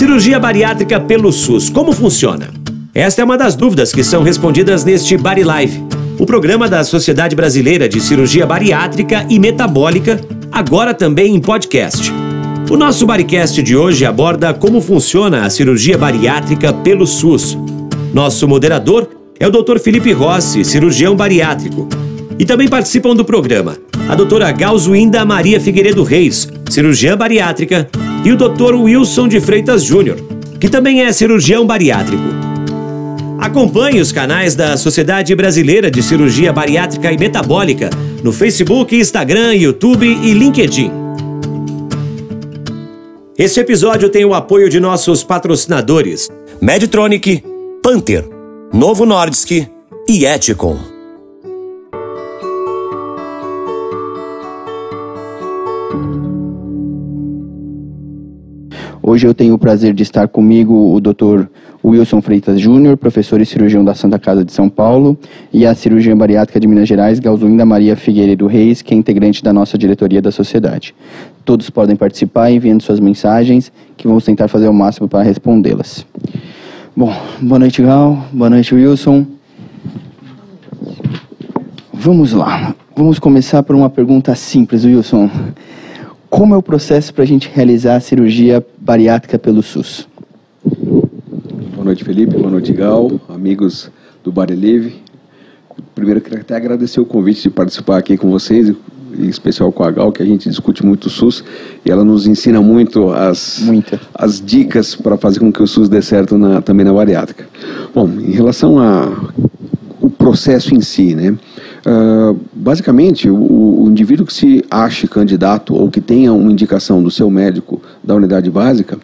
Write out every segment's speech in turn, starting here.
Cirurgia bariátrica pelo SUS, como funciona? Esta é uma das dúvidas que são respondidas neste Bari Live, o programa da Sociedade Brasileira de Cirurgia Bariátrica e Metabólica, agora também em podcast. O nosso Baricast de hoje aborda como funciona a cirurgia bariátrica pelo SUS. Nosso moderador é o Dr. Felipe Rossi, cirurgião bariátrico. E também participam do programa a doutora Galzuinda Maria Figueiredo Reis, cirurgiã bariátrica, e o Dr. Wilson de Freitas Júnior, que também é cirurgião bariátrico. Acompanhe os canais da Sociedade Brasileira de Cirurgia Bariátrica e Metabólica no Facebook, Instagram, YouTube e LinkedIn. Este episódio tem o apoio de nossos patrocinadores: Medtronic, Panther, Novo Nordisk e Eticon. Hoje eu tenho o prazer de estar comigo o Dr. Wilson Freitas Júnior, professor e cirurgião da Santa Casa de São Paulo, e a cirurgiã bariátrica de Minas Gerais, Galzuinda Maria Figueiredo Reis, que é integrante da nossa diretoria da sociedade. Todos podem participar enviando suas mensagens, que vamos tentar fazer o máximo para respondê-las. Bom, boa noite, Gal. Boa noite, Wilson. Vamos lá. Vamos começar por uma pergunta simples, Wilson. Como é o processo para a gente realizar a cirurgia bariátrica pelo SUS? Boa noite, Felipe. Boa noite, Gal, amigos do Barelive. Primeiro, queria até agradecer o convite de participar aqui com vocês, em especial com a Gal, que a gente discute muito o SUS e ela nos ensina muito as, as dicas para fazer com que o SUS dê certo na, também na bariátrica. Bom, em relação ao processo em si, né? Uh, basicamente, o, o, indivíduo que se ache candidato ou que tenha uma indicação do seu médico da unidade básica,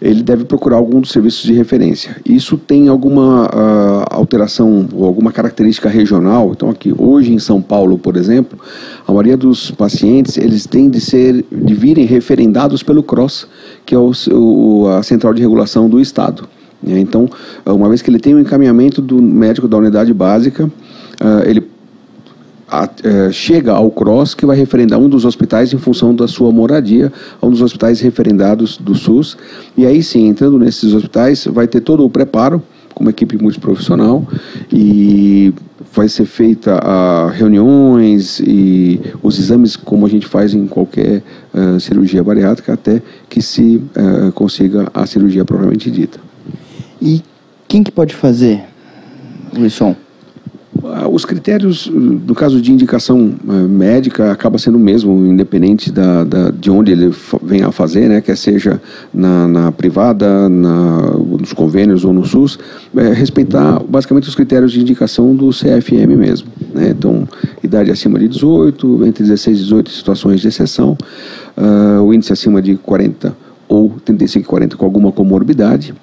ele deve procurar algum dos serviços de referência. Isso tem alguma uh, alteração ou alguma característica regional. Então, aqui hoje em São Paulo, por exemplo, a maioria dos pacientes eles têm de ser de virem referendados pelo CROSS, que é o, o, a central de regulação do estado. Então, uma vez que ele tem o um encaminhamento do médico da unidade básica, uh, ele a, é, chega ao CROSS, que vai referendar um dos hospitais em função da sua moradia, um dos hospitais referendados do SUS. E aí sim, entrando nesses hospitais, vai ter todo o preparo, com uma equipe multiprofissional, e vai ser feita a reuniões e os exames como a gente faz em qualquer uh, cirurgia bariátrica até que se uh, consiga a cirurgia propriamente dita. E quem que pode fazer, Wilson? Ah, os critérios, no caso de indicação eh, médica, acaba sendo o mesmo, independente da, da, de onde ele venha a fazer, né, quer seja na, na privada, na, nos convênios ou no SUS, é, respeitar basicamente os critérios de indicação do CFM mesmo. Né, então, idade acima de 18, entre 16 e 18 situações de exceção, uh, o índice acima de 40 ou 35 e 40 com alguma comorbidade,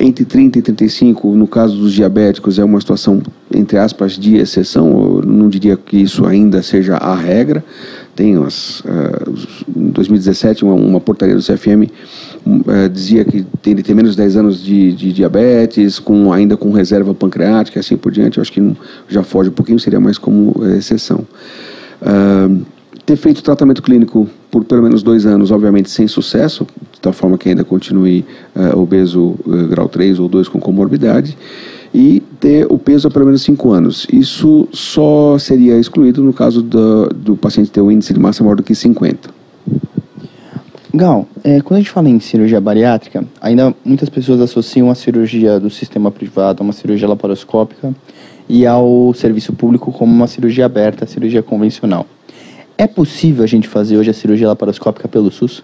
entre 30 e 35, no caso dos diabéticos, é uma situação, entre aspas, de exceção. Eu não diria que isso ainda seja a regra. Tem umas, uh, em 2017, uma, uma, portaria do CFM uh, dizia que tem de ter menos de 10 anos de, de, diabetes, com, ainda com reserva pancreática e assim por diante. Eu acho que não, já foge um pouquinho, seria mais como uh, exceção. Ter feito tratamento clínico por pelo menos dois anos, obviamente sem sucesso, tal forma que ainda continue uh, obeso uh, grau 3 ou 2 com comorbidade, e ter o peso há pelo menos 5 anos. Isso só seria excluído no caso do, do paciente ter um índice de massa maior do que 50. Gal, é, quando a gente fala em cirurgia bariátrica, ainda muitas pessoas associam a cirurgia do sistema privado a uma cirurgia laparoscópica e ao serviço público como uma cirurgia aberta, cirurgia convencional. É possível a gente fazer hoje a cirurgia laparoscópica pelo SUS?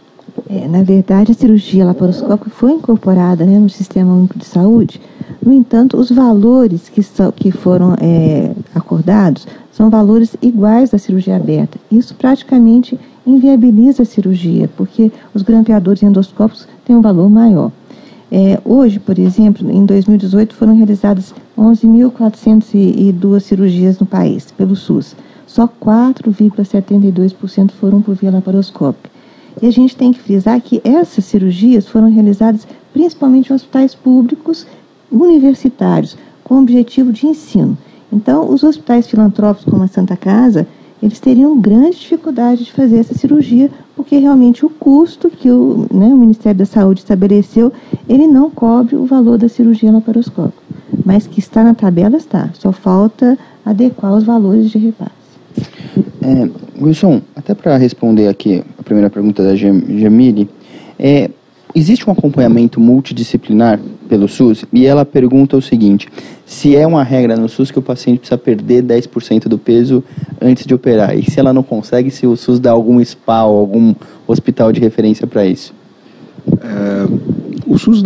É, na verdade, a cirurgia laparoscópica foi incorporada né, no Sistema Único de Saúde. No entanto, os valores que, são, que foram é, acordados são valores iguais à cirurgia aberta. Isso praticamente inviabiliza a cirurgia, porque os grampeadores endoscópicos têm um valor maior. É, hoje, por exemplo, em 2018 foram realizadas 11.402 cirurgias no país, pelo SUS só 4,72% foram por via laparoscópica. E a gente tem que frisar que essas cirurgias foram realizadas principalmente em hospitais públicos universitários, com objetivo de ensino. Então, os hospitais filantrópicos, como a Santa Casa, eles teriam grande dificuldade de fazer essa cirurgia, porque realmente o custo que o, né, o Ministério da Saúde estabeleceu, ele não cobre o valor da cirurgia laparoscópica. Mas que está na tabela, está. Só falta adequar os valores de repasse. É, Wilson, até para responder aqui a primeira pergunta da Jamile, é, existe um acompanhamento multidisciplinar pelo SUS e ela pergunta o seguinte: se é uma regra no SUS que o paciente precisa perder 10% do peso antes de operar, e se ela não consegue, se o SUS dá algum SPA ou algum hospital de referência para isso? É, o SUS,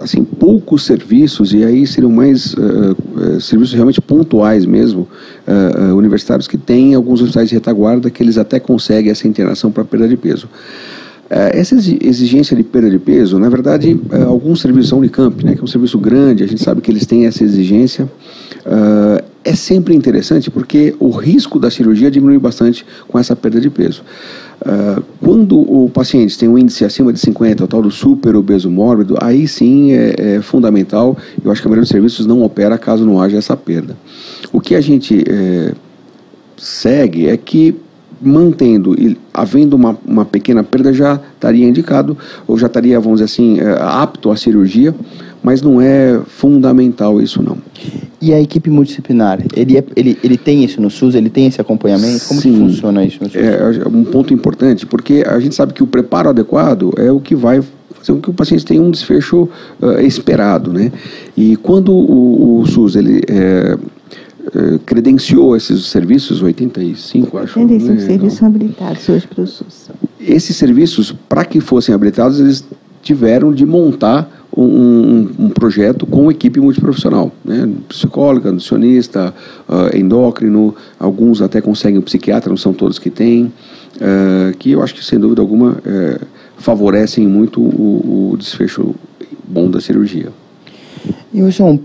assim, poucos serviços, e aí seriam mais uh, serviços realmente pontuais mesmo, uh, universitários, que têm alguns hospitais de retaguarda que eles até conseguem essa internação para perda de peso. É, essa exigência de perda de peso, na verdade, é, alguns serviços, a Unicamp, né, que é um serviço grande, a gente sabe que eles têm essa exigência, uh, é sempre interessante porque o risco da cirurgia diminui bastante com essa perda de peso. Quando o paciente tem um índice acima de 50, o tal do super obeso mórbido, aí sim é, é, fundamental. Eu acho que a maioria dos serviços não opera caso não haja essa perda. O que a gente é, segue é que mantendo e havendo uma, uma pequena perda já estaria indicado ou já estaria, vamos dizer assim, é, apto à cirurgia, mas não é fundamental isso não. E a equipe multidisciplinar, ele, é, ele, ele tem isso no SUS, ele tem esse acompanhamento? Como Sim, funciona isso no SUS? É, é um ponto importante, porque a gente sabe que o preparo adequado é o que vai fazer com que o paciente tenha um desfecho uh, esperado, né? E quando o, o SUS ele é, eh, credenciou esses serviços, 85, acho. 85 né? serviços são habilitados hoje para o SUS. Esses serviços, para que fossem habilitados, eles tiveram de montar um, um, um, projeto com equipe multiprofissional, né? psicóloga, nutricionista, uh, endócrino, alguns até conseguem o psiquiatra, não são todos que têm, uh, que eu acho que sem dúvida alguma uh, favorecem muito o, o, desfecho bom da cirurgia. E Wilson,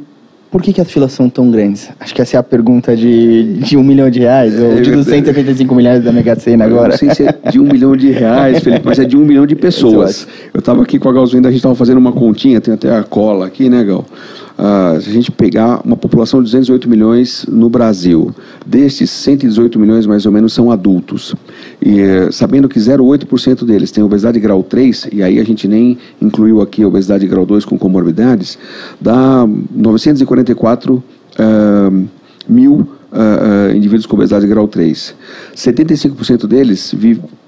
por que, que as filas são tão grandes? Acho que essa é a pergunta de, de um milhão de reais, ou de 275 milhões da Mega Sena agora. Eu não sei se é de um milhão de reais, Felipe, mas é de um milhão de pessoas. Eu estava aqui com a Galzinha, a gente estava fazendo uma continha, tem até a cola aqui, né, Gal? Uh, se a gente pegar uma população de 208 milhões no Brasil, destes 118 milhões mais ou menos são adultos. E uh, sabendo que 0,8% deles tem obesidade grau 3, e aí a gente nem incluiu aqui a obesidade grau 2 com comorbidades, dá 944 uh, mil uh, indivíduos com obesidade grau 3. 75% deles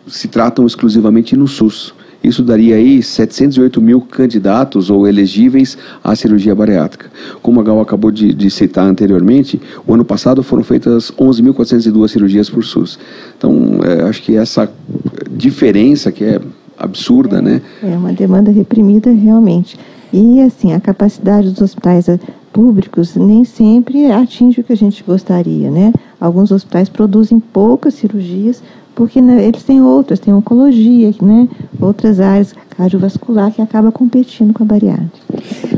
se tratam exclusivamente no SUS. Isso daria aí 708 mil candidatos ou elegíveis à cirurgia bariátrica. Como a Gal acabou de, de citar anteriormente, o ano passado foram feitas 11.402 cirurgias por SUS. Então, é, acho que essa diferença que é absurda, é, né? É uma demanda reprimida realmente. E assim, a capacidade dos hospitais eh, públicos nem sempre atinge o que a gente gostaria, né? Alguns hospitais produzem poucas cirurgias porque né, eles têm outras, têm oncologia, né, outras áreas cardiovascular que acaba competindo com a bariátrica.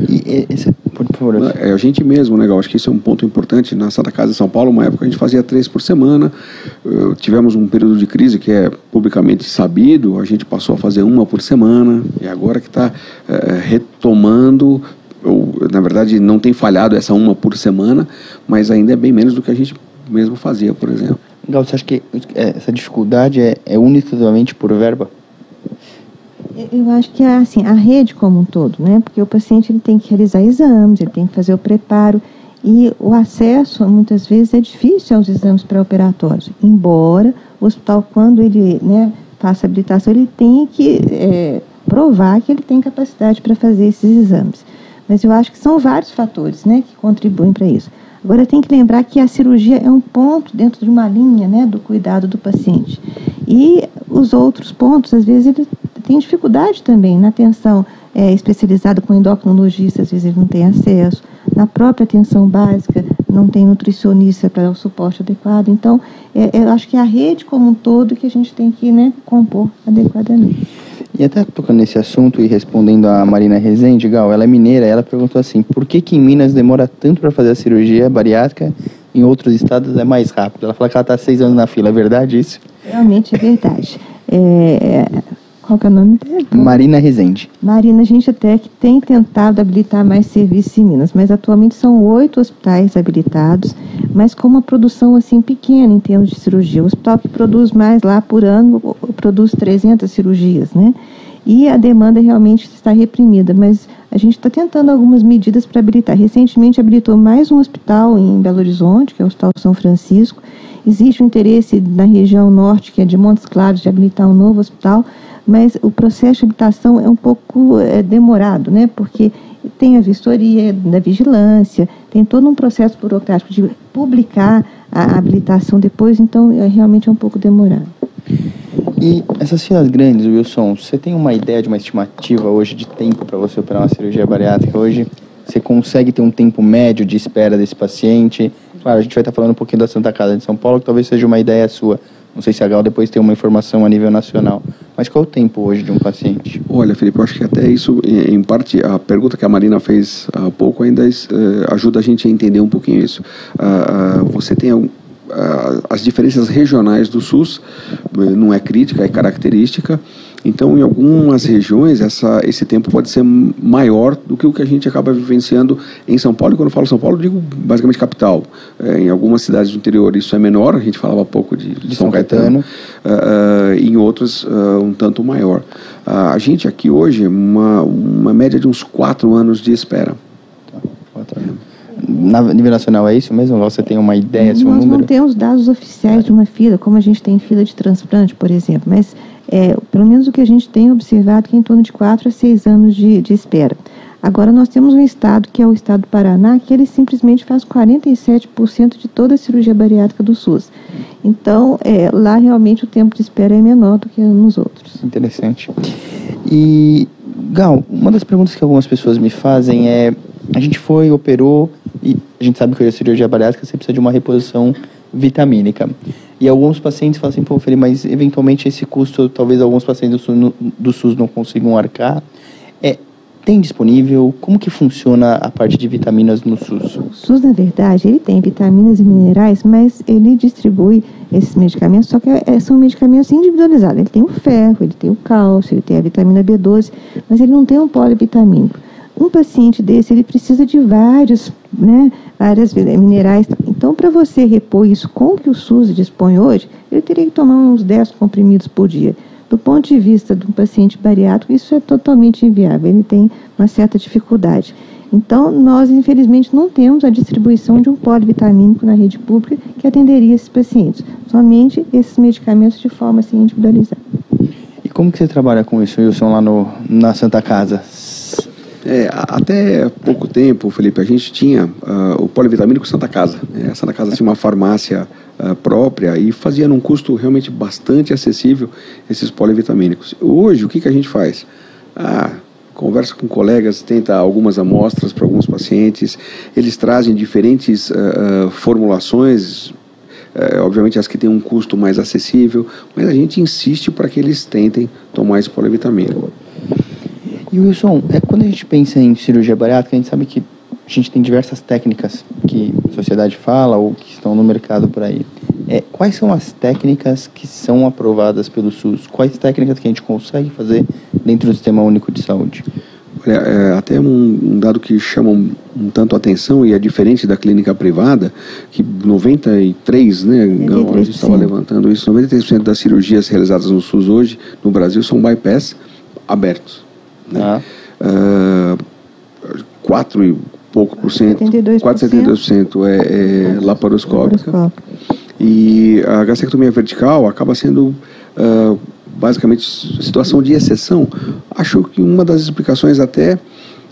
E, esse, por favor. É a gente mesmo, né, Gal? Acho que isso é um ponto importante. Na Santa Casa de São Paulo, uma época a gente fazia três por semana. Uh, tivemos um período de crise que é publicamente sabido, a gente passou a fazer uma por semana, e agora que está uh, eh, retomando ou, na verdade, não tem falhado essa uma por semana, mas ainda é bem menos do que a gente mesmo fazia, por exemplo. Gal, você acha que é, essa dificuldade é, é unicamente por verba? Eu acho que assim, a rede como um todo, né? Porque o paciente ele tem que realizar exames, ele tem que fazer o preparo e o acesso muitas vezes é difícil aos exames pré-operatórios. Embora o hospital, quando ele né, faça habilitação, ele tem que é, provar que ele tem capacidade para fazer esses exames. Mas eu acho que são vários fatores né, que contribuem para isso. Agora tem que lembrar que a cirurgia é um ponto dentro de uma linha né, do cuidado do paciente. E os outros pontos, às vezes, ele tem dificuldade também na atenção é, especializada com endocrinologista, às vezes ele não tem acesso. Na própria atenção básica, não tem nutricionista para o suporte adequado. Então, é, eu acho que é a rede como um todo que a gente tem que né, compor adequadamente. E até tocando nesse assunto e respondendo a Marina Rezende, Gal, ela é mineira, ela perguntou assim, por que que em Minas demora tanto para fazer a cirurgia bariátrica, em outros estados é mais rápido? Ela fala que ela está seis anos na fila, é verdade isso? Realmente é verdade. É, Qual que é o nome dele? Marina Rezende. Marina, a gente até que tem tentado habilitar mais serviços em Minas, mas atualmente são oito hospitais habilitados, mas com uma produção assim pequena em termos de cirurgia. O hospital que produz mais lá por ano produz 300 cirurgias, né? E a demanda realmente está reprimida, mas a gente está tentando algumas medidas para habilitar. Recentemente habilitou mais um hospital em Belo Horizonte, que é o Hospital São Francisco. Existe um interesse na região norte, que é de Montes Claros, de habilitar um novo hospital, mas o processo de habitação é um pouco é, demorado, né? Porque tem a vistoria da vigilância, tem todo um processo burocrático de publicar a habilitação depois, então é, realmente é um pouco demorado. E essas filas grandes, Wilson, você tem uma ideia de uma estimativa hoje de tempo para você operar uma cirurgia bariátrica? Hoje você consegue ter um tempo médio de espera desse paciente? Claro, a gente vai estar falando um pouquinho da Santa Casa de São Paulo, que talvez seja uma ideia sua. Não sei se a Gal depois tem uma informação a nível nacional. Mas qual é o tempo hoje de um paciente? Olha, Felipe, eu acho que até isso, em parte, a pergunta que a Marina fez há pouco ainda uh, ajuda a gente a entender um pouquinho isso. Uh, uh, você tem algum as diferenças regionais do SUS não é crítica, é característica. Então, em algumas regiões, essa, esse tempo pode ser maior do que o que a gente acaba vivenciando em São Paulo. E quando eu falo São Paulo, digo basicamente capital. É, em algumas cidades do interior isso é menor, a gente falava pouco de, de São, São, Caetano. Caetano. Uh, uh, em outras, uh, um tanto maior. a gente aqui hoje, uma, uma média de uns quatro anos de espera. Tá, quatro anos. Na nível nacional é isso mesmo? Você tem uma ideia, Nós número? não temos dados oficiais de uma fila, como a gente tem fila de transplante, por exemplo, mas é, pelo menos o que a gente tem observado que é em torno de 4 a 6 anos de, de espera. Agora, nós temos um estado, que é o estado do Paraná, que ele simplesmente faz 47% de toda a cirurgia bariátrica do SUS. Então, é, lá realmente o tempo de espera é menor do que nos outros. Interessante. E, Gal, uma das perguntas que algumas pessoas me fazem é: a gente foi, operou, e a gente sabe que a cirurgia bariátrica você precisa de uma reposição vitamínica. E alguns pacientes falam assim, pô, Felipe, mas eventualmente esse custo, talvez alguns pacientes do SUS, não consigam arcar. É, tem disponível? Como que funciona a parte de vitaminas no SUS? O SUS, na verdade, ele tem vitaminas e minerais, mas ele distribui esses medicamentos, só que é, são medicamentos individualizados. Ele tem o ferro, ele tem o cálcio, ele tem a vitamina B12, mas ele não tem um polivitamínico. Um paciente desse, ele precisa de vários, né, várias minerais. Então, para você repor isso com o que o SUS dispõe hoje, ele teria que tomar uns 10 comprimidos por dia. Do ponto de vista de um paciente bariátrico, isso é totalmente inviável, ele tem uma certa dificuldade. Então, nós, infelizmente, não temos a distribuição de um polivitamínico na rede pública que atenderia esses pacientes. Somente esses medicamentos de forma assim, individualizada. E como que você trabalha com isso, Wilson, lá no, na Santa Casa? É, até pouco tempo, Felipe, a gente tinha uh, o polivitamínico Santa Casa. Né? A Santa Casa tinha uma farmácia uh, própria e fazia num custo realmente bastante acessível esses polivitamínicos. Hoje, o que, que a gente faz? Ah, conversa com colegas, tenta algumas amostras para alguns pacientes, eles trazem diferentes uh, formulações, obviamente as que têm um custo mais acessível, mas a gente insiste para que eles tentem tomar esse polivitamínico. E Wilson, é, quando a gente pensa em cirurgia bariátrica, a gente sabe que a gente tem diversas técnicas que a sociedade fala ou que estão no mercado por aí. É, quais são as técnicas que são aprovadas pelo SUS? Quais técnicas que a gente consegue fazer dentro do Sistema Único de Saúde? Olha, é, até um, um, dado que chama um, um, tanto atenção e é diferente da clínica privada, que 93, né, a gente estava levantando isso, 93% das cirurgias realizadas no SUS hoje, no Brasil, são bypass abertos. Né? Ah. Uh, 4 e pouco por cento, 4,72% é, é laparoscópica. E a gastrectomia vertical acaba sendo uh, basicamente situação de exceção. Acho que uma das explicações até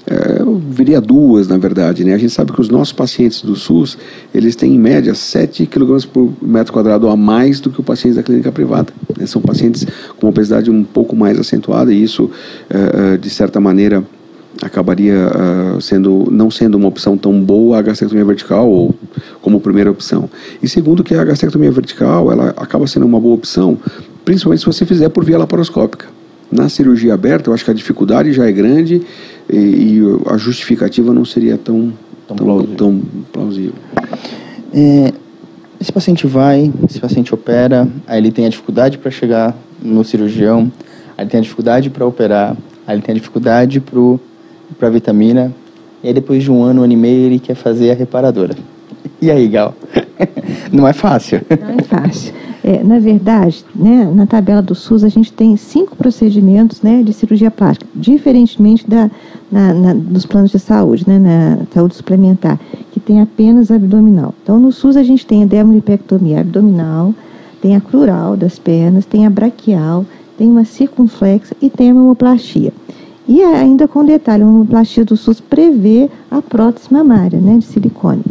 é, eu viria duas, na verdade. Né? A gente sabe que os nossos pacientes do SUS, eles têm em média 7 kg por metro quadrado a mais do que os pacientes da clínica privada. Né? São pacientes com obesidade um pouco mais acentuada e isso, é, é de certa maneira, acabaria uh, sendo não sendo uma opção tão boa a gastrectomia vertical ou como primeira opção. E segundo que a gastrectomia vertical, ela acaba sendo uma boa opção, principalmente se você fizer por via laparoscópica. Na cirurgia aberta, eu acho que a dificuldade já é grande e, e a justificativa não seria tão, tão, tão plausível. Tão plausível. É, esse paciente vai, esse paciente opera, aí ele tem a dificuldade para chegar no cirurgião, Aí ele tem a dificuldade para operar, aí ele tem a dificuldade para vitamina, e aí depois de um ano, um ano e meio, ele quer fazer a reparadora. E aí, Gal? Não é fácil. Não é fácil. É, na verdade, né, na tabela do SUS, a gente tem cinco procedimentos né, de cirurgia plástica, diferentemente da, na, na, dos planos de saúde, né, na saúde suplementar, que tem apenas abdominal. Então, no SUS, a gente tem a dermolipectomia abdominal, tem a crural das pernas, tem a braquial, tem uma circunflexa e tem a mamoplastia. E ainda com detalhe, a mamoplastia do SUS prevê a prótese mamária, né, de silicone.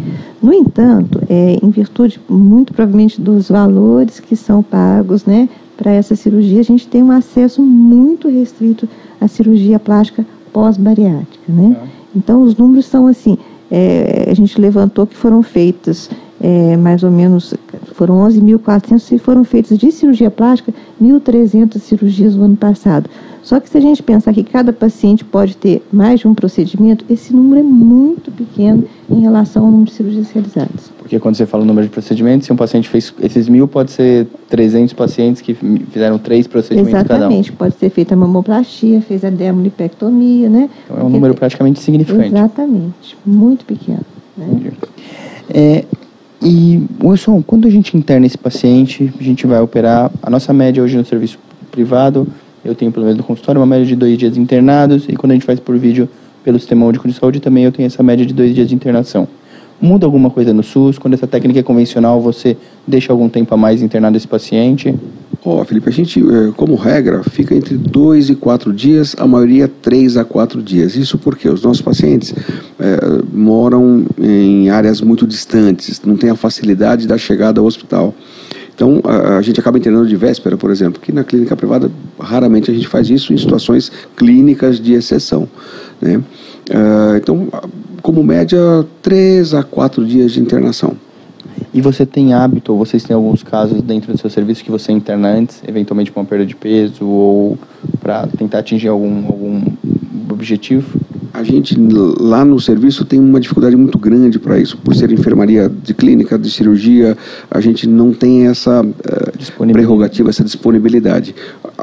No entanto, é, em virtude muito provavelmente dos valores que são pagos, né, para essa cirurgia, a gente tem um acesso muito restrito à cirurgia plástica pós-bariátrica, né? É. Então, os números são assim, é, a gente levantou que foram feitas é, mais ou menos, foram 11.400 e foram feitas de cirurgia plástica 1.300 cirurgias no ano passado. Só que se a gente pensar que cada paciente pode ter mais de um procedimento, esse número é muito pequeno em relação ao número de cirurgias realizadas. Porque quando você fala o número de procedimentos, se um paciente fez esses mil, pode ser 300 pacientes que fizeram três procedimentos Exatamente, cada um. Exatamente, pode ser feita a mamoplastia, fez a dermolipectomia, né? Então é um número praticamente significante. Exatamente, muito pequeno. Né? É, e, Wilson, quando a gente interna esse paciente, a gente vai operar, a nossa média hoje no serviço privado eu tenho, pelo menos no consultório, uma média de dois dias internados. E quando a gente faz por vídeo pelo Sistema Único de Saúde, também eu tenho essa média de dois dias de internação. Muda alguma coisa no SUS? Quando essa técnica é convencional, você deixa algum tempo a mais internado esse paciente? Ó, oh, Felipe, a gente, é, como regra, fica entre dois e quatro dias, a maioria três a quatro dias. Isso porque os nossos pacientes é, moram em áreas muito distantes, não têm a facilidade da chegada ao hospital. Então, a, gente acaba internando de véspera, por exemplo, que na clínica privada raramente a gente faz isso em situações clínicas de exceção. Né? Uh, então, como média, três a quatro dias de internação. E você tem hábito, ou vocês têm alguns casos dentro do seu serviço que você interna antes, eventualmente com uma perda de peso, ou para tentar atingir algum, algum objetivo? A gente lá no serviço tem uma dificuldade muito grande para isso, por ser enfermaria de clínica, de cirurgia, a gente não tem essa uh, prerrogativa, essa disponibilidade.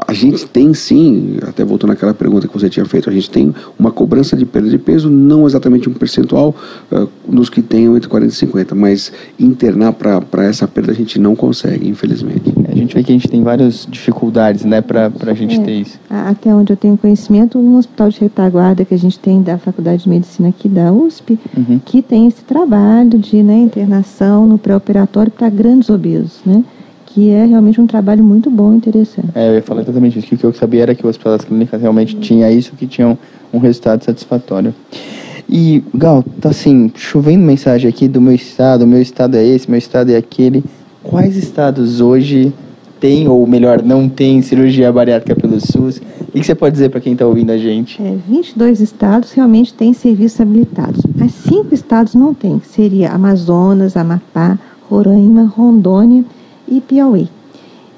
A gente tem sim, até voltando àquela pergunta que você tinha feito, a gente tem uma cobrança de perda de peso, não exatamente um percentual uh, nos que tenham entre 40 e 50, mas internar para essa perda a gente não consegue, infelizmente. A gente vê que a gente tem várias dificuldades, né, para a gente é, ter isso. Até onde eu tenho conhecimento, um hospital de retaguarda que a gente tem da Faculdade de Medicina aqui da USP, uhum. que tem esse trabalho de né, internação no pré-operatório para grandes obesos, né? que é realmente um trabalho muito bom e interessante. É, eu ia falar exatamente isso, o que eu sabia era que o Hospital das Clínicas realmente uhum. tinha isso, que tinha um, um resultado satisfatório. E, Gal, tá assim, chovendo mensagem aqui do meu estado, meu estado é esse, meu estado é aquele. Quais estados hoje tem, ou melhor, não tem cirurgia bariátrica pelo SUS? O que você pode dizer para quem está ouvindo a gente? É, 22 estados realmente têm serviços habilitados, mas cinco estados não têm, que seria Amazonas, Amapá, Roraima, Rondônia e Piauí.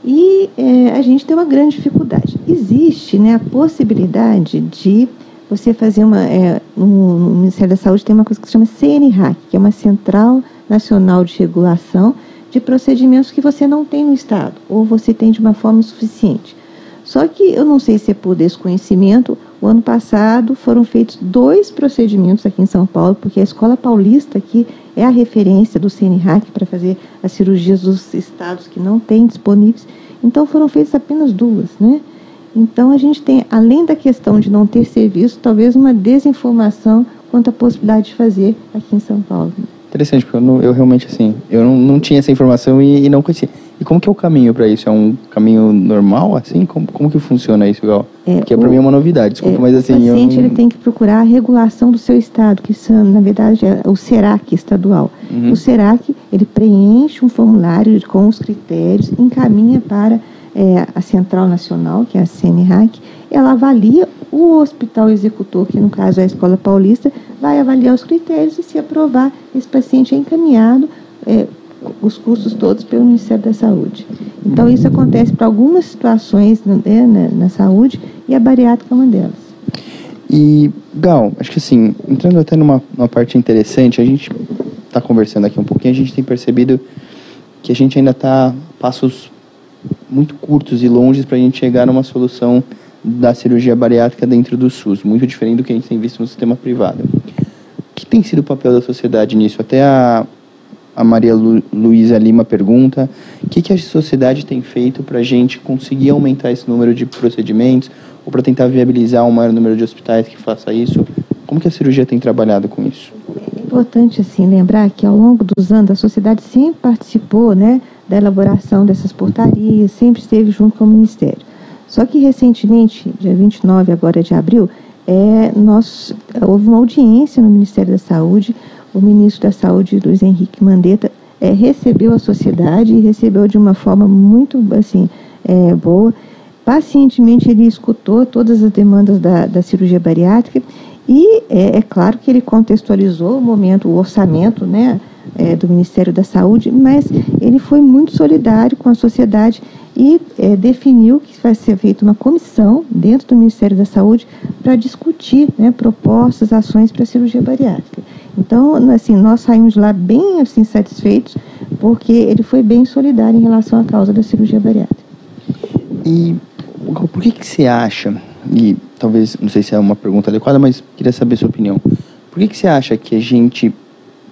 E é, a gente tem uma grande dificuldade. Existe né, a possibilidade de você fazer uma. É, no, no Ministério da Saúde tem uma coisa que se chama CNRAC, que é uma Central Nacional de Regulação de procedimentos que você não tem no Estado, ou você tem de uma forma insuficiente. Só que eu não sei se é por desconhecimento, o ano passado foram feitos dois procedimentos aqui em São Paulo, porque a Escola Paulista aqui é a referência do CNRAC para fazer as cirurgias dos estados que não têm disponíveis. Então foram feitas apenas duas, né? Então a gente tem, além da questão de não ter serviço, talvez uma desinformação quanto à possibilidade de fazer aqui em São Paulo. Interessante, porque eu, não, eu realmente, assim, eu não, não tinha essa informação e, e não conhecia. E como que é o caminho para isso? É um caminho normal, assim? Como, como que funciona isso, Gal? É, porque para mim é uma novidade, desculpa, é, mas assim... O paciente eu ele tem que procurar a regulação do seu estado, que são, na verdade é o SERAC estadual. Uhum. O SERAC, ele preenche um formulário com os critérios, encaminha para é, a Central Nacional, que é a CNRAC, ela avalia o hospital executor, que no caso é a Escola Paulista, vai avaliar os critérios e se aprovar, esse paciente é encaminhado é, os custos todos pelo Ministério da Saúde. Então, isso acontece para algumas situações né, na, na, saúde e a bariátrica é uma delas. E, Gal, acho que assim, entrando até numa, numa parte interessante, a gente está conversando aqui um pouquinho, a gente tem percebido que a gente ainda está passos muito curtos e longes para a gente chegar numa solução da cirurgia bariátrica dentro do SUS, muito diferente do que a gente tem visto no sistema privado. O que tem sido o papel da sociedade nisso? Até a, a Maria Lu, Luísa Lima pergunta: o que, que a sociedade tem feito para a gente conseguir aumentar esse número de procedimentos ou para tentar viabilizar um maior número de hospitais que faça isso? Como que a cirurgia tem trabalhado com isso? Importante assim lembrar que ao longo dos anos a sociedade sempre participou, né, da elaboração dessas portarias, sempre esteve junto com o Ministério. Só que recentemente, dia 29 agora de abril, é, nós, houve uma audiência no Ministério da Saúde, o ministro da Saúde, Luiz Henrique Mandetta, é, recebeu a sociedade e recebeu de uma forma muito assim, é, boa. Pacientemente ele escutou todas as demandas da, da cirurgia bariátrica e é, é, claro que ele contextualizou o momento, o orçamento né, é, do Ministério da Saúde, mas ele foi muito solidário com a sociedade e é, definiu que vai ser feita uma comissão dentro do Ministério da Saúde para discutir né, propostas, ações para a cirurgia bariátrica. Então, assim, nós saímos lá bem assim, satisfeitos, porque ele foi bem solidário em relação à causa da cirurgia bariátrica. E por que, que você acha, e talvez, não sei se é uma pergunta adequada, mas queria saber sua opinião. Por que, que você acha que a gente,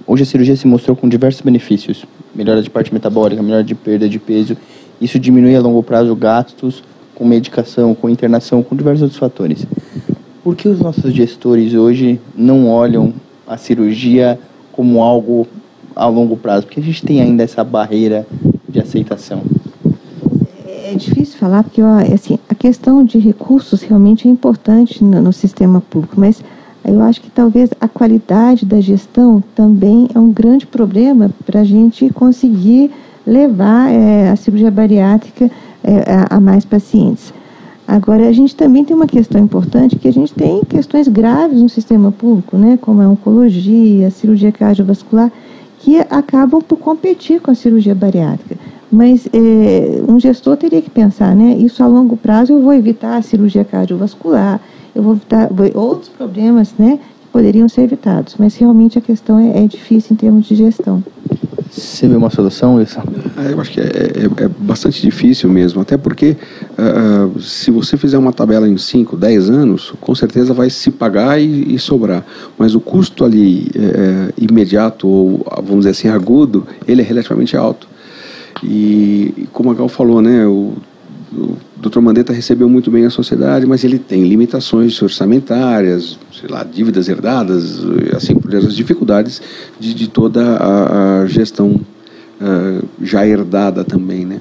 hoje a cirurgia se mostrou com diversos benefícios? Melhora de parte metabólica, melhora de perda de peso, isso diminui a longo prazo gastos com medicação, com internação, com diversos outros fatores. Por que os nossos gestores hoje não olham a cirurgia como algo a longo prazo? Porque a gente tem ainda essa barreira de aceitação. É difícil falar, porque assim, a questão de recursos realmente é importante no, no sistema público, mas eu acho que talvez a qualidade da gestão também é um grande problema para a gente conseguir levar é, a cirurgia bariátrica é, a, a mais pacientes. Agora, a gente também tem uma questão importante, que a gente tem questões graves no sistema público, né, como a oncologia, a cirurgia cardiovascular, que acabam por competir com a cirurgia bariátrica. Mas é, um gestor teria que pensar, né, isso a longo prazo eu vou evitar a cirurgia cardiovascular, eu vou evitar outros problemas, né, que poderiam ser evitados. Mas realmente a questão é, é difícil em termos de gestão. Você vê uma solução, Wilson? Ah, eu acho que é, é, é, bastante difícil mesmo, até porque uh, se você fizer uma tabela em 5, 10 anos, com certeza vai se pagar e, e sobrar. Mas o custo ali é, imediato, ou vamos dizer assim, agudo, ele é relativamente alto. E como a Gal falou, né, o, o Dr. Mandetta recebeu muito bem a sociedade, mas ele tem limitações orçamentárias, sei lá, dívidas herdadas, assim por diante, as dificuldades de, de toda a, a gestão uh, já herdada também, né?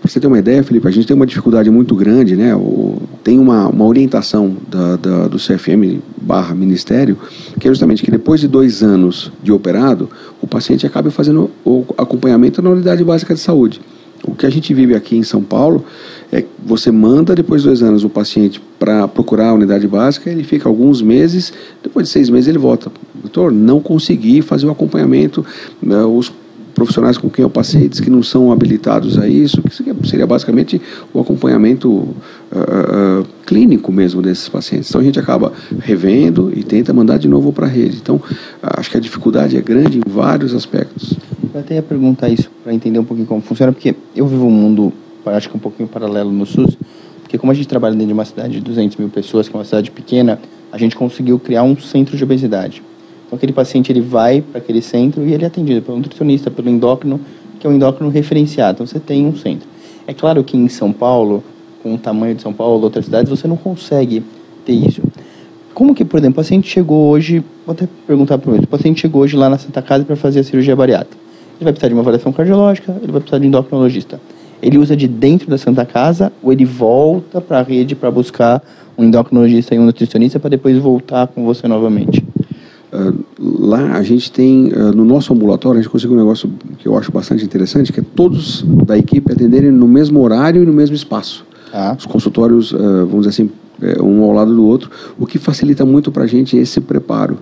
Para você ter uma ideia, Felipe, a gente tem uma dificuldade muito grande, né? O, tem uma, uma orientação da, da, do CFM barra Ministério, que é justamente que depois de dois anos de operado, o paciente acabe fazendo o acompanhamento na unidade básica de saúde. O que a gente vive aqui em São Paulo é que você manda depois de dois anos o paciente para procurar a unidade básica, ele fica alguns meses, depois de seis meses ele volta. Doutor, não consegui fazer o acompanhamento, né, os profissionais com quem eu passei diz que não são habilitados a isso, que seria basicamente o acompanhamento uh, uh, clínico mesmo desses pacientes. Então a gente acaba revendo e tenta mandar de novo para a rede. Então acho que a dificuldade é grande em vários aspectos. Eu até ia perguntar isso para entender um pouquinho como funciona, porque eu vivo um mundo, acho que um pouquinho paralelo no SUS, porque como a gente trabalha dentro de uma cidade de 200 mil pessoas, que é uma cidade pequena, a gente conseguiu criar um centro de obesidade. Então aquele paciente ele vai para aquele centro e ele é atendido pelo nutricionista, pelo endócrino, que é um endócrino referenciado. Então você tem um centro. É claro que em São Paulo, com o tamanho de São Paulo, outras cidades, você não consegue ter isso. Como que, por exemplo, o paciente chegou hoje, vou até perguntar para o o paciente chegou hoje lá na Santa Casa para fazer a cirurgia bariátrica ele vai precisar de uma avaliação cardiológica, ele vai precisar de endocrinologista. Ele usa de dentro da Santa Casa ou ele volta para a rede para buscar um endocrinologista e um nutricionista para depois voltar com você novamente? Uh, lá a gente tem, uh, no nosso ambulatório, a gente conseguiu um negócio que eu acho bastante interessante, que é todos da equipe atenderem no mesmo horário e no mesmo espaço. Ah. Os consultórios, uh, vamos dizer assim, é, um ao lado do outro, o que facilita muito para a gente esse preparo.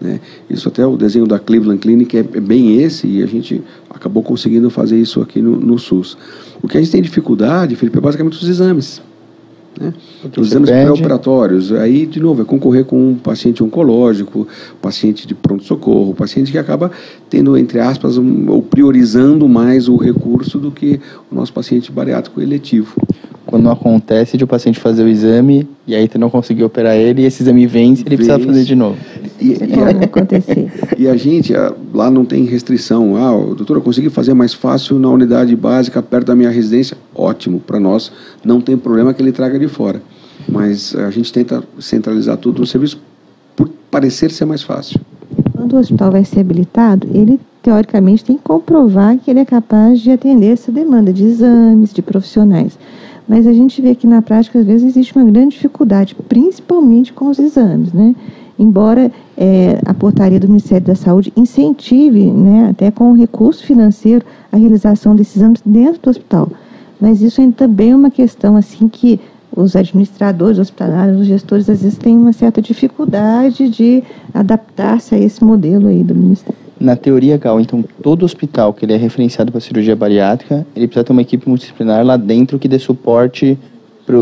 Né? Isso até o desenho da Cleveland Clinic é, é bem esse e a gente acabou conseguindo fazer isso aqui no, no SUS. O que a gente tem dificuldade, Felipe, é basicamente os exames. Né? Os exames pré-operatórios. Aí, de novo, é concorrer com um paciente oncológico, paciente de pronto-socorro, paciente que acaba tendo, entre aspas, um, ou priorizando mais o recurso do que o nosso paciente bariátrico eletivo. Quando não acontece de o paciente fazer o exame e aí tu não conseguiu operar ele e esse exame vence, ele precisa fazer de novo. E, e, acontecer. e a gente, lá não tem restrição. Ah, doutor, eu consegui fazer mais fácil na unidade básica, perto da minha residência. Ótimo, para nós não tem problema que ele traga de fora. Mas a gente tenta centralizar tudo no serviço por parecer ser mais fácil. Quando o hospital vai ser habilitado, ele teoricamente tem que comprovar que ele é capaz de atender essa demanda de exames, de profissionais. Mas a gente vê que na prática, às vezes, existe uma grande dificuldade, principalmente com os exames, né? Embora é, a portaria do Ministério da Saúde incentive, né, até com recurso financeiro, a realização desses exames dentro do hospital. Mas isso ainda também é uma questão assim que os administradores hospitalares, os gestores, às vezes têm uma certa dificuldade de adaptar-se a esse modelo aí do Ministério. Na teoria, Gal, então todo hospital que ele é referenciado para cirurgia bariátrica, ele precisa ter uma equipe multidisciplinar lá dentro que dê suporte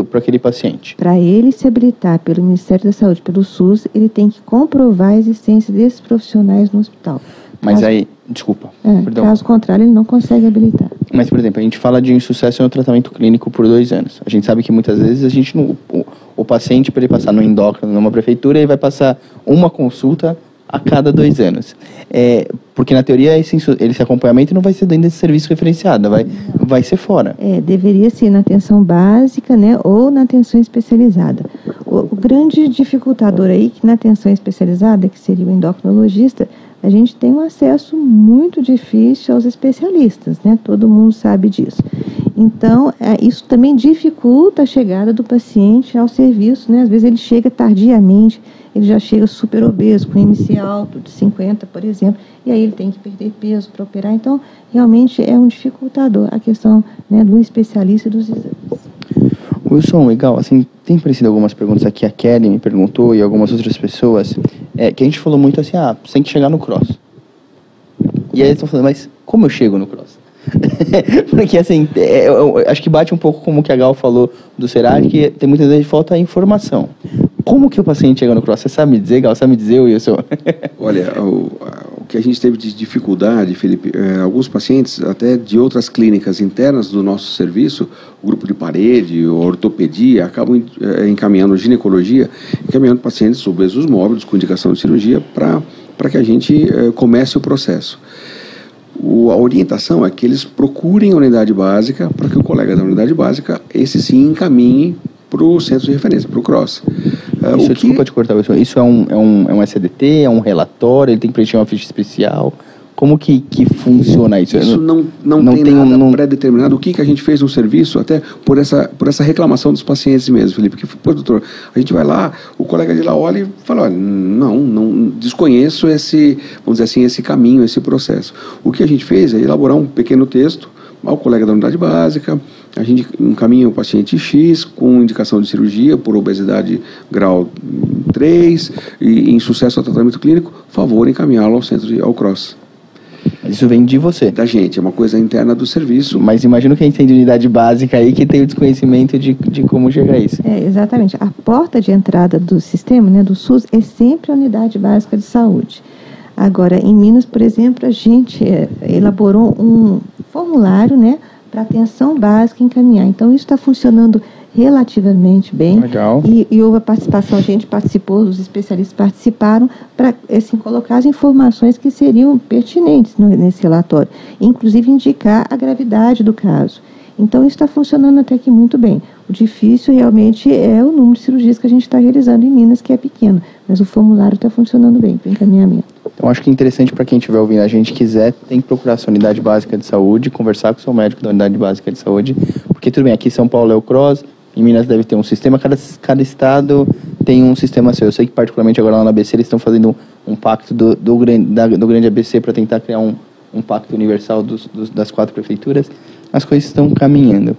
para aquele paciente. Para ele se habilitar pelo Ministério da Saúde, pelo SUS, ele tem que comprovar a existência desses profissionais no hospital. Mas caso, aí, desculpa. É, caso contrário, ele não consegue habilitar. Mas, por exemplo, a gente fala de insucesso no tratamento clínico por dois anos. A gente sabe que muitas vezes a gente não, o, o paciente, para ele passar no endócrino, numa prefeitura, ele vai passar uma consulta a cada dois anos. É, porque na teoria esse, esse acompanhamento não vai ser dentro desse serviço referenciado, vai, vai ser fora. É, deveria ser na atenção básica né, ou na atenção especializada. O, o grande dificultador aí, que na atenção especializada, que seria o endocrinologista, a gente tem um acesso muito difícil aos especialistas, né? Todo mundo sabe disso. Então, é, isso também dificulta a chegada do paciente ao serviço, né? Às vezes ele chega tardiamente, ele já chega super obeso, com índice alto, de 50, por exemplo, e aí ele tem que perder peso para operar. Então, realmente é um dificultador a questão né, do especialista e dos exames. Wilson, legal, assim, tem aparecido algumas perguntas aqui, a Kelly me perguntou e algumas outras pessoas, é, que a gente falou muito assim, ah, você tem que chegar no cross. E aí eles estão falando, mas como eu chego no cross? Porque assim, é, eu, eu, acho que bate um pouco como que a Gal falou do Serad, que tem muitas vezes falta informação. Como que o paciente chega no cross? Você sabe me dizer, Gal? Sabe me dizer, Wilson? Olha, o, o, que a gente teve de dificuldade, Felipe, é, alguns pacientes, até de outras clínicas internas do nosso serviço, grupo de parede, ortopedia, acabam é, encaminhando ginecologia, encaminhando pacientes obesos móveis com indicação de cirurgia para que a gente é, comece o processo. O, a orientação é que eles procurem a unidade básica para que o colega da unidade básica, esse sim, encaminhe para o centro de referência, para o CROSS. Uh, isso, o desculpa te cortar, isso é um, é, um, é um SDT, é um relatório, ele tem que preencher uma ficha especial? Como que, que funciona isso? Isso não, não, não tem, tem nada um, pré-determinado. O que, que a gente fez no serviço, até por essa, por essa reclamação dos pacientes mesmo, Felipe. Porque, pô, doutor, a gente vai lá, o colega de lá olha e fala, olha, não, não desconheço esse, vamos dizer assim, esse caminho, esse processo. O que a gente fez é elaborar um pequeno texto ao colega da unidade básica, a gente encaminha o paciente X com indicação de cirurgia por obesidade grau 3 e em sucesso ao tratamento clínico, favor encaminhá-lo ao centro de, ao CROSS. Isso vem de você. Da gente, é uma coisa interna do serviço. Mas imagino que a gente tem de unidade básica aí que tem o desconhecimento de, de como chegar a isso. É, exatamente. A porta de entrada do sistema, né, do SUS, é sempre a unidade básica de saúde. Agora, em Minas, por exemplo, a gente é, elaborou um formulário, né, para atenção básica encaminhar. Então, isso está funcionando relativamente bem. Legal. E, e, houve a participação, a gente participou, os especialistas participaram para assim, colocar as informações que seriam pertinentes no, nesse relatório, inclusive indicar a gravidade do caso. Então, está funcionando até que muito bem. O difícil realmente é o número de cirurgias que a gente está realizando em Minas, que é pequeno, mas o formulário está funcionando bem para encaminhamento. Então, acho que é interessante para quem estiver ouvindo a gente quiser, tem que procurar a sua unidade básica de saúde, conversar com o seu médico da unidade básica de saúde, porque tudo bem, aqui em São Paulo é o CROSS, em Minas deve ter um sistema, cada, cada estado tem um sistema seu. Eu sei que, particularmente, agora lá na ABC, eles estão fazendo um, pacto do, do, do grande ABC para tentar criar um, um pacto universal dos, dos, das quatro prefeituras. As coisas estão caminhando.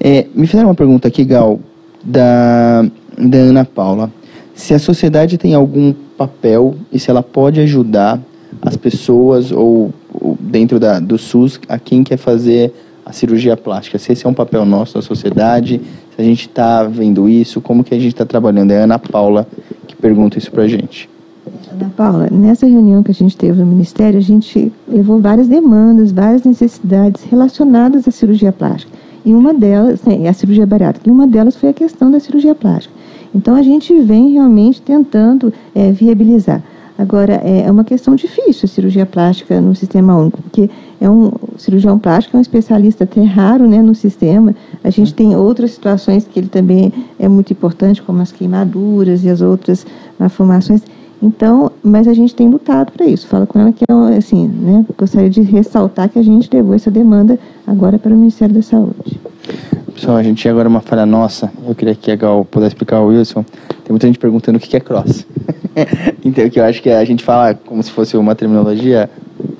É, me fizeram uma pergunta aqui, Gal, da, da Ana Paula. Se a sociedade tem algum papel e se ela pode ajudar as pessoas ou, ou dentro da, do SUS a quem quer fazer a cirurgia plástica. Se esse é um papel nosso da sociedade, se a gente está vendo isso, como que a gente está trabalhando. É a Ana Paula que pergunta isso para a gente. Ana Paula, nessa reunião que a gente teve no Ministério, a gente levou várias demandas, várias necessidades relacionadas à cirurgia plástica. E uma delas, né, a cirurgia bariátrica, e uma delas foi a questão da cirurgia plástica. Então a gente vem realmente tentando é, viabilizar. Agora, é, é uma questão difícil a cirurgia plástica no sistema único, porque é um cirurgião plástico é um especialista até raro né, no sistema. A gente tem outras situações que ele também é muito importante, como as queimaduras e as outras malformações. Então, mas a gente tem lutado para isso. Fala com ela que é assim, né? Gostaria de ressaltar que a gente levou essa demanda agora para o Ministério da Saúde. Pessoal, a gente agora uma falha nossa. Eu queria que a Gal pudesse explicar ao Wilson. Tem muita gente perguntando o que é cross. então, que eu acho que a gente fala como se fosse uma terminologia.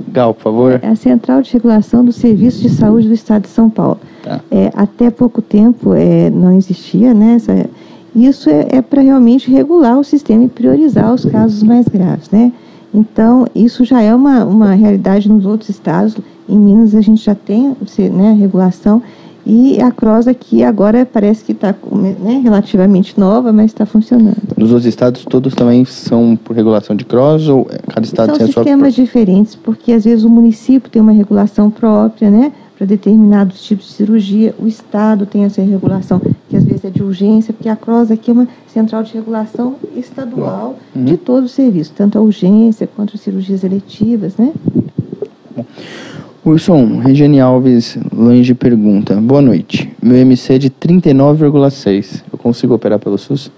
Gal, por favor. É a Central de Regulação do Serviço de Saúde do Estado de São Paulo. Tá. É, até pouco tempo é, não existia, né? Essa, isso é, é para realmente regular o sistema e priorizar os casos mais graves, né? Então, isso já é uma, uma realidade nos outros estados. Em Minas, a gente já tem né, regulação. E a CROSS aqui agora parece que está né, relativamente nova, mas está funcionando. Nos outros estados, todos também são por regulação de CROSS ou cada estado são tem a sua... São sistemas diferentes, porque às vezes o município tem uma regulação própria, né? Para determinados tipos de cirurgia, o Estado tem essa regulação, que às vezes é de urgência, porque a CROSS aqui é uma central de regulação estadual uhum. de todo o serviço, tanto a urgência quanto as cirurgias eletivas, né? Bom. Wilson, Regiane Alves Lange pergunta: Boa noite. Meu MC é de 39,6. Eu consigo operar pelo SUS?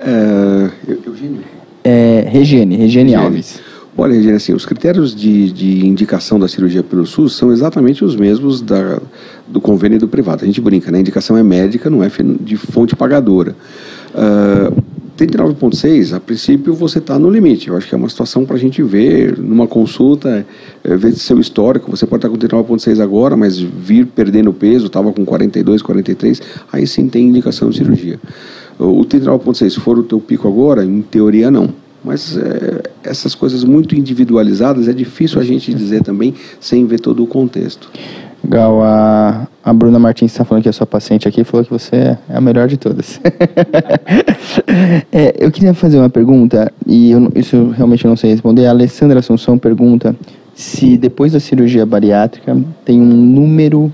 É, Eugênio? É, Regiane, Regiane Alves. Olha, Regiane, assim, os critérios de, de indicação da cirurgia pelo SUS são exatamente os mesmos da, do convênio do privado. A gente brinca, né? A indicação é médica, não é de fonte pagadora. Uh, 39,6, a princípio você está no limite. Eu acho que é uma situação para a gente ver numa consulta, é, ver seu histórico. Você pode estar tá com 39,6 agora, mas vir perdendo peso, estava com 42, 43, aí sim tem indicação de cirurgia. O 39,6, se for o teu pico agora, em teoria não. Mas é, essas coisas muito individualizadas é difícil a gente dizer também sem ver todo o contexto. Gal, a, a Bruna Martins está falando que é sua paciente aqui falou que você é a melhor de todas. é, eu queria fazer uma pergunta, e eu, isso eu realmente não sei responder. A Alessandra Assunção pergunta se depois da cirurgia bariátrica tem um número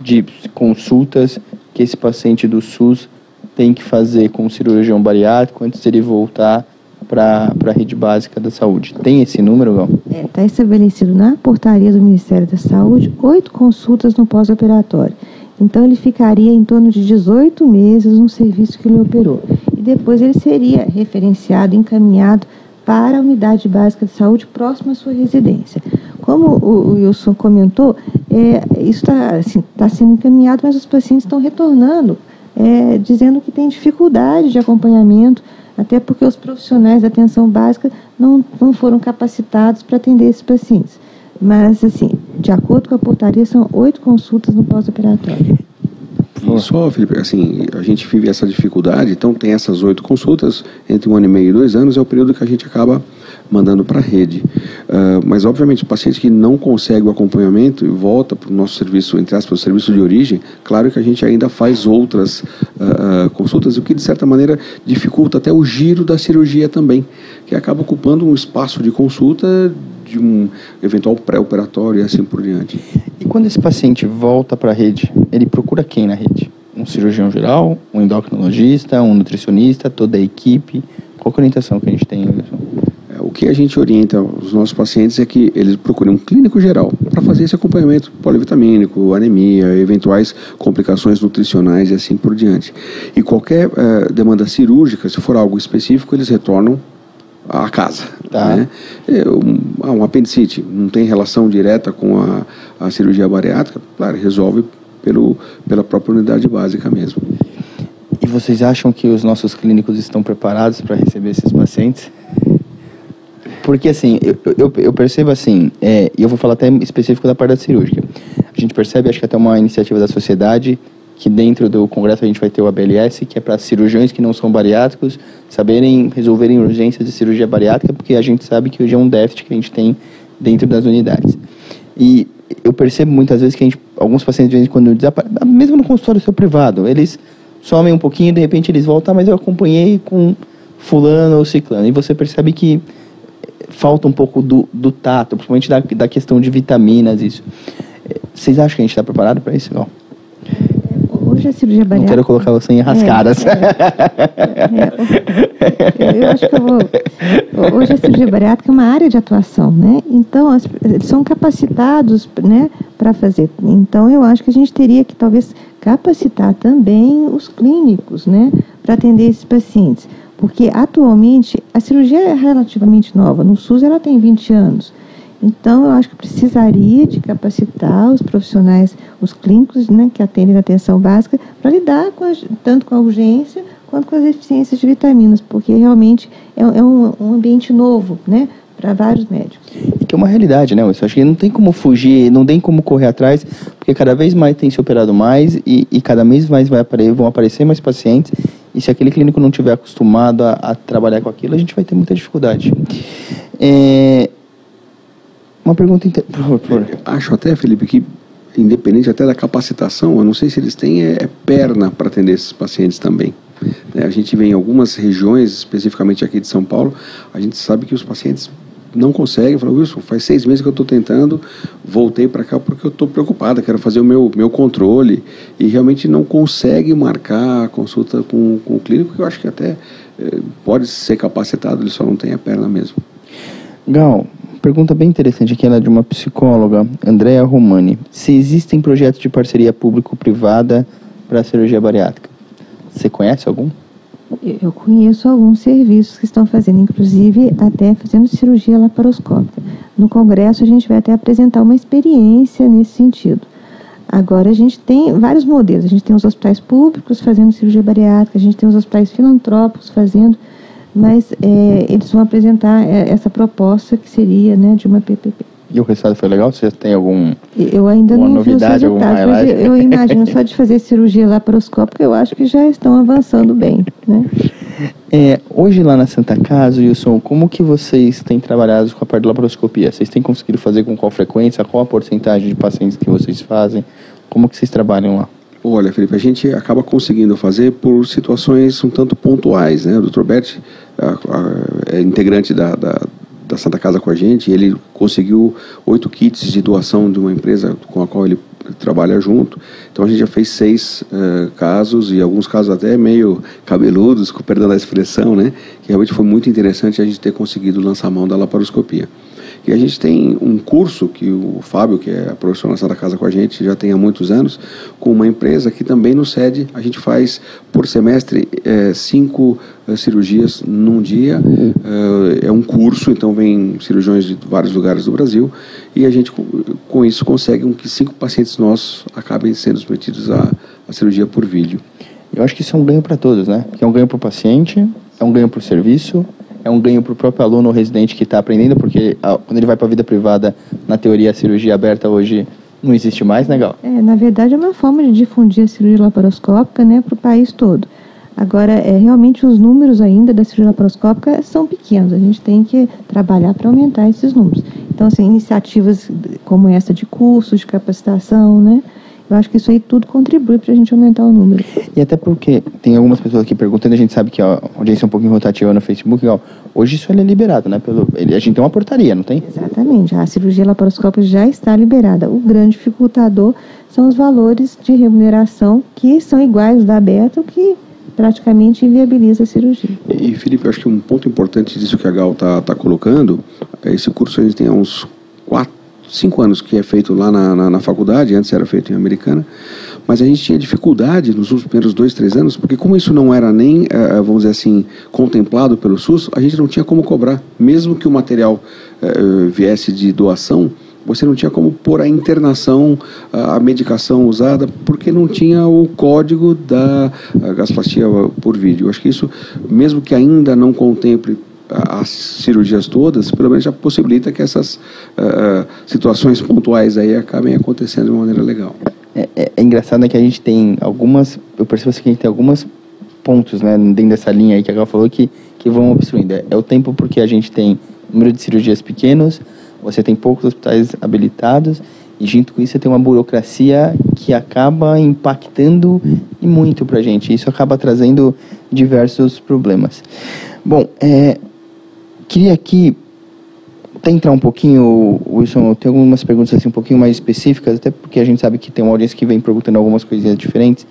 de consultas que esse paciente do SUS tem que fazer com o cirurgião bariátrico antes de ele voltar para a rede básica da saúde. Tem esse número, Gal? Está é, tá estabelecido na portaria do Ministério da Saúde oito consultas no pós-operatório. Então, ele ficaria em torno de 18 meses no serviço que ele operou. E depois ele seria referenciado, encaminhado para a unidade básica de saúde próxima à sua residência. Como o Wilson comentou, é, isso está assim, tá sendo encaminhado, mas os pacientes estão retornando, é, dizendo que tem dificuldade de acompanhamento até porque os profissionais da atenção básica não, não foram capacitados para atender esses pacientes. Mas, assim, de acordo com a portaria, são oito consultas no pós-operatório. Só, Felipe, assim, a gente vive essa dificuldade, então tem essas oito consultas, entre um ano e meio e dois anos, é o período que a gente acaba mandando para a rede. Uh, mas, obviamente, o paciente que não consegue o acompanhamento e volta para o nosso serviço, entre aspas, o serviço de origem, claro que a gente ainda faz outras uh, consultas, o que, de certa maneira, dificulta até o giro da cirurgia também, que acaba ocupando um espaço de consulta de um eventual pré-operatório e assim por diante. E quando esse paciente volta para a rede, ele procura quem na rede? Um cirurgião geral, um endocrinologista, um nutricionista, toda a equipe? Qual a orientação que a gente tem, Anderson? O que a gente orienta os nossos pacientes é que eles procurem um clínico geral para fazer esse acompanhamento polivitamínico, anemia, eventuais complicações nutricionais e assim por diante. E qualquer uh, demanda cirúrgica, se for algo específico, eles retornam à casa. Tá. Né? É, um, ah, um apendicite não tem relação direta com a, a cirurgia bariátrica, claro, resolve pelo, pela própria unidade básica mesmo. E vocês acham que os nossos clínicos estão preparados para receber esses pacientes? Porque assim, eu, eu, eu percebo assim, é, e eu vou falar até específico da parte da cirúrgica. A gente percebe, acho que até uma iniciativa da sociedade, que dentro do congresso a gente vai ter o ABLS, que é para cirurgiões que não são bariátricos saberem resolverem urgências de cirurgia bariátrica, porque a gente sabe que hoje é um déficit que a gente tem dentro das unidades. E eu percebo muitas vezes que a gente, alguns pacientes, de quando, desaparecem, mesmo no consultório seu privado, eles somem um pouquinho de repente eles voltam, ah, mas eu acompanhei com fulano ou ciclano. E você percebe que falta um pouco do, do tato, principalmente da, da questão de vitaminas, isso. Vocês acham que a gente está preparado para isso? Não. Hoje a cirurgia bariátrica... Não quero colocar você em rascadas. É, é, é, eu acho que eu vou... Hoje a cirurgia bariátrica é uma área de atuação, né? Então, eles são capacitados né, para fazer. Então, eu acho que a gente teria que, talvez, capacitar também os clínicos, né? Para atender esses pacientes. Porque, atualmente, a cirurgia é relativamente nova. No SUS, ela tem 20 anos. Então, eu acho que precisaria de capacitar os profissionais, os clínicos né, que atendem na atenção básica, para lidar com a, tanto com a urgência quanto com as deficiências de vitaminas, porque realmente é, é um, um, ambiente novo, né? Para vários médicos. E que é uma realidade, né? Eu acho que não tem como fugir, não tem como correr atrás, porque cada vez mais tem se operado mais e, e cada vez mais vai vão aparecer mais pacientes. E se aquele clínico não tiver acostumado a, a trabalhar com aquilo, a gente vai ter muita dificuldade. É, uma pergunta inter... por favor. Acho até, Felipe, que independente até da capacitação, eu não sei se eles têm é, é perna para atender esses pacientes também. É, a gente vê em algumas regiões, especificamente aqui de São Paulo, a gente sabe que os pacientes não conseguem, falam, Wilson, faz seis meses que eu estou tentando, voltei para cá porque eu estou preocupada, quero fazer o meu, meu controle, e realmente não consegue marcar a consulta com, com o clínico, que eu acho que até é, pode ser capacitado, ele só não tem a perna mesmo. Gal, pergunta bem interessante aqui, ela é de uma psicóloga, Andréa Romani. Se existem projetos de parceria público-privada para cirurgia bariátrica? Você conhece algum? Eu conheço alguns serviços que estão fazendo, inclusive até fazendo cirurgia laparoscópica. No congresso a gente vai até apresentar uma experiência nesse sentido. Agora a gente tem vários modelos. A gente tem os hospitais públicos fazendo cirurgia bariátrica, a gente tem os hospitais filantrópicos fazendo mas é, eles vão apresentar é, essa proposta que seria né, de uma PPP. E o resultado foi legal? Você tem algum Eu ainda não novidade, vi os resultados, mas eu, eu imagino só de fazer cirurgia laparoscópica, eu acho que já estão avançando bem, né? É, hoje lá na Santa Casa, Wilson, como que vocês têm trabalhado com a parte da laparoscopia? Vocês têm conseguido fazer com qual frequência? Qual a porcentagem de pacientes que vocês fazem? Como que vocês trabalham lá? Olha, Felipe, a gente acaba conseguindo fazer por situações um tanto pontuais, né? O Dr. Bert é integrante da, da, da, Santa Casa com a gente, ele conseguiu oito kits de doação de uma empresa com a qual ele trabalha junto. Então a gente já fez seis uh, casos e alguns casos até meio cabeludos, com perdão da expressão, né? Que realmente foi muito interessante a gente ter conseguido lançar a mão da laparoscopia. E a gente tem um curso que o Fábio, que é professor na Santa Casa com a gente, já tem há muitos anos, com uma empresa que também nos cede, a gente faz por semestre é, cinco é, cirurgias num dia. É, é, um curso, então vem cirurgiões de vários lugares do Brasil e a gente com isso consegue que cinco pacientes nossos acabem sendo submetidos à, à cirurgia por vídeo. Eu acho que isso é um ganho para todos, né? Que é um ganho para o paciente, é um ganho para o serviço, é um ganho para o próprio aluno ou residente que está aprendendo, porque a, quando ele vai para a vida privada, na teoria, a cirurgia aberta hoje não existe mais, né, Gal? É, na verdade, é uma forma de difundir a cirurgia laparoscópica né, para o país todo. Agora, é, realmente, os números ainda da cirurgia laparoscópica são pequenos. A gente tem que trabalhar para aumentar esses números. Então, assim, iniciativas como essa de cursos, de capacitação, né? Eu acho que isso aí tudo contribui para a gente aumentar o número. E até porque tem algumas pessoas aqui perguntando, a gente sabe que a audiência é um pouquinho rotativa no Facebook, ó, hoje isso é liberado, né? Pelo, a gente tem uma portaria, não tem? Exatamente, a cirurgia laparoscópica já está liberada. O grande dificultador são os valores de remuneração que são iguais da aberta, o que praticamente inviabiliza a cirurgia. E, Felipe, eu acho que um ponto importante disso que a Gal está tá colocando, é esse curso a gente tem há uns quatro cinco anos que é feito lá na, na, na, faculdade, antes era feito em Americana, mas a gente tinha dificuldade nos primeiros dois, três anos, porque como isso não era nem, uh, vamos dizer assim, contemplado pelo SUS, a gente não tinha como cobrar. Mesmo que o material uh, viesse de doação, você não tinha como pôr a internação, a medicação usada, porque não tinha o código da gasplastia por vídeo. Eu acho que isso, mesmo que ainda não contemple as cirurgias todas, pelo menos já possibilita que essas uh, situações pontuais aí acabem acontecendo de uma maneira legal. É, é, é, engraçado né, que a gente tem algumas, eu percebo assim que a gente tem alguns pontos né, dentro dessa linha aí que a Gal falou que, que vão obstruindo. É, é o tempo porque a gente tem número de cirurgias pequenos, você tem poucos hospitais habilitados e junto com isso você tem uma burocracia que acaba impactando e muito para gente. Isso acaba trazendo diversos problemas. Bom, é, queria aqui até entrar um pouquinho, Wilson, tem algumas perguntas assim um pouquinho mais específicas, até porque a gente sabe que tem uma audiência que vem perguntando algumas coisinhas diferentes.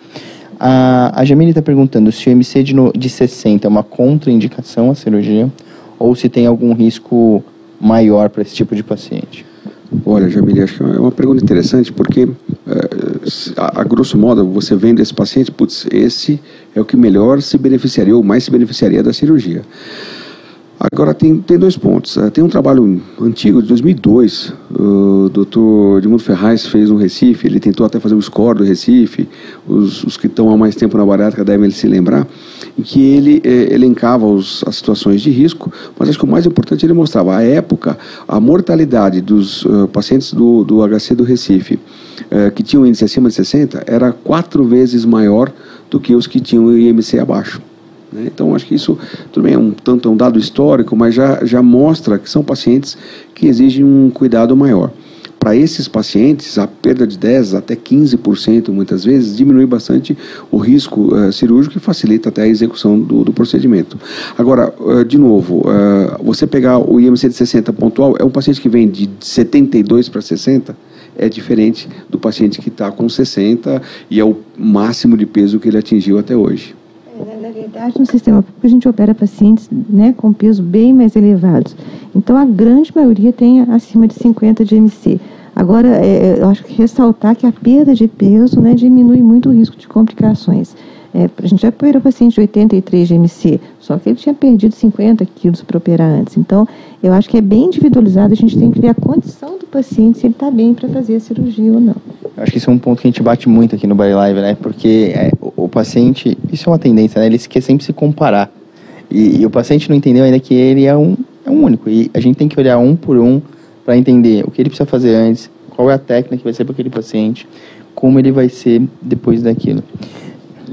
A, a Jamile está perguntando se o MC de, no, de 60 é uma contraindicação à cirurgia ou se tem algum risco maior para esse tipo de paciente. Olha, Jamile, acho que é uma pergunta interessante, porque, eh, a, a, grosso modo, você vendo esse paciente, putz, esse é o que melhor se beneficiaria, ou mais se beneficiaria da cirurgia. Agora, tem, tem dois pontos. Eh, tem um trabalho antigo, de 2002, o doutor Edmundo Ferraz fez no Recife, ele tentou até fazer o score do Recife, os, os que estão há mais tempo na bariátrica devem se lembrar, em que ele eh, elencava os, as situações de risco, mas acho que o mais importante ele mostrava a época, a mortalidade dos uh, pacientes do, do HC do Recife, uh, que tinham índice acima de 60, era quatro vezes maior do que os que tinham o IMC abaixo. Né? Então, acho que isso também é um tanto é um dado histórico, mas já, já mostra que são pacientes que exigem um cuidado maior. Para esses pacientes, a perda de 10 até 15% muitas vezes diminui bastante o risco uh, cirúrgico e facilita até a execução do, do procedimento. Agora, uh, de novo, uh, você pegar o IMC de 60 pontual, é um paciente que vem de 72 para 60, é diferente do paciente que está com 60 e é o máximo de peso que ele atingiu até hoje. É, no sistema público, a gente opera pacientes né, com peso bem mais elevados. Então, a grande maioria tem acima de 50 de MC. Agora, é, eu acho que ressaltar que a perda de peso né, diminui muito o risco de complicações. É, a gente já operou paciente de 83 de MC, só que ele tinha perdido 50 quilos para operar antes. Então, eu acho que é bem individualizado, a gente tem que ver a condição do paciente, se ele está bem para fazer a cirurgia ou não. Eu acho que isso é um ponto que a gente bate muito aqui no Body Live, né? Porque é, o, o, paciente, isso é uma tendência, né? Ele quer sempre se comparar. E, e, o paciente não entendeu ainda que ele é um, é um único. E a gente tem que olhar um por um para entender o que ele precisa fazer antes, qual é a técnica que vai ser para aquele paciente, como ele vai ser depois daquilo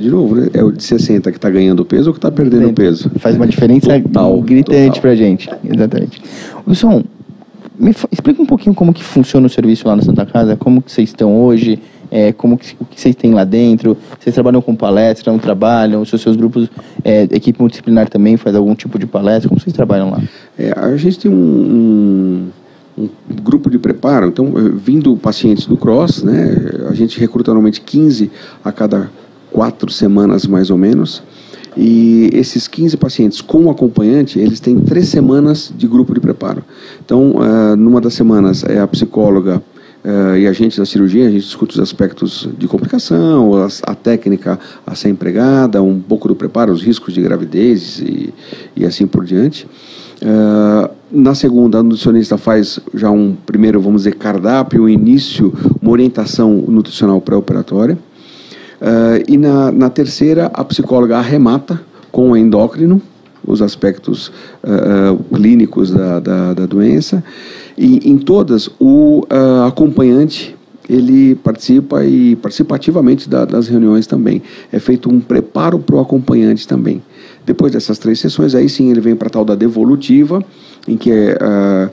de novo, né? É o de 60 que está ganhando peso ou que está perdendo peso? Faz uma diferença total, gritante para a gente. Exatamente. Wilson, me explica um pouquinho como que funciona o serviço lá na Santa Casa, como que vocês estão hoje, é, como que, o que vocês têm lá dentro, vocês trabalham com palestra, não trabalham, se os seus grupos, é, equipe multidisciplinar também faz algum tipo de palestra, como vocês trabalham lá? É, a gente tem um, um, um, grupo de preparo, então, vindo pacientes do CROSS, né, a gente recruta normalmente 15 a cada quatro semanas mais ou menos. E esses 15 pacientes com acompanhante, eles têm três semanas de grupo de preparo. Então, uh, numa das semanas é a psicóloga uh, e a gente da cirurgia, a gente discute os aspectos de complicação, a, a, técnica a ser empregada, um pouco do preparo, os riscos de gravidez e, e assim por diante. Uh, na segunda, a nutricionista faz já um primeiro, vamos dizer, cardápio, um início, uma orientação nutricional pré-operatória. Uh, e na, na terceira, a psicóloga arremata com o endócrino, os aspectos uh, clínicos da, da, da, doença. E em todas, o uh, acompanhante ele participa e participa ativamente da, das reuniões também. É feito um preparo para o acompanhante também. Depois dessas três sessões, aí sim ele vem para a tal da devolutiva, em que é, uh,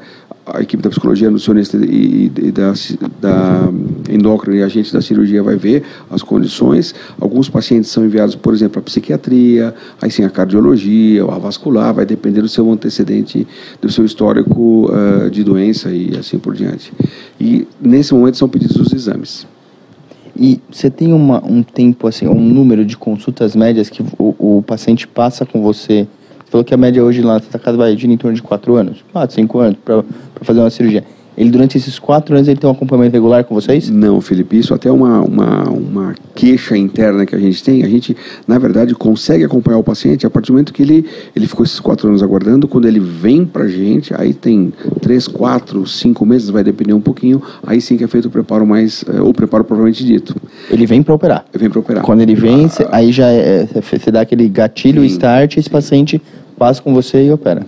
a equipe da psicologia nutricionista e, e da, da endócrina e a gente da cirurgia vai ver as condições. Alguns pacientes são enviados, por exemplo, à psiquiatria, aí sim a cardiologia, a vascular, vai depender do seu antecedente, do seu histórico uh, de doença e assim por diante. E nesse momento são pedidos os exames. E você tem uma, um tempo, assim, um número de consultas médias que o, o paciente passa com você você falou que a média hoje lá na Santa Casa vai gira em torno de 4 anos, 4, 5 anos, para fazer uma cirurgia. Ele, durante esses quatro anos, ele tem um acompanhamento regular com vocês? Não, Felipe, isso até é uma, uma, uma queixa interna que a gente tem. A gente, na verdade, consegue acompanhar o paciente a partir do momento que ele, ele ficou esses quatro anos aguardando. Quando ele vem pra gente, aí tem três, quatro, cinco meses, vai depender um pouquinho. Aí sim que é feito o preparo mais, eh, o preparo propriamente dito. Ele vem para operar? Ele vem para operar. Quando ele vem, ah, aí já é, você dá aquele gatilho, sim, start, esse paciente passa com você e opera.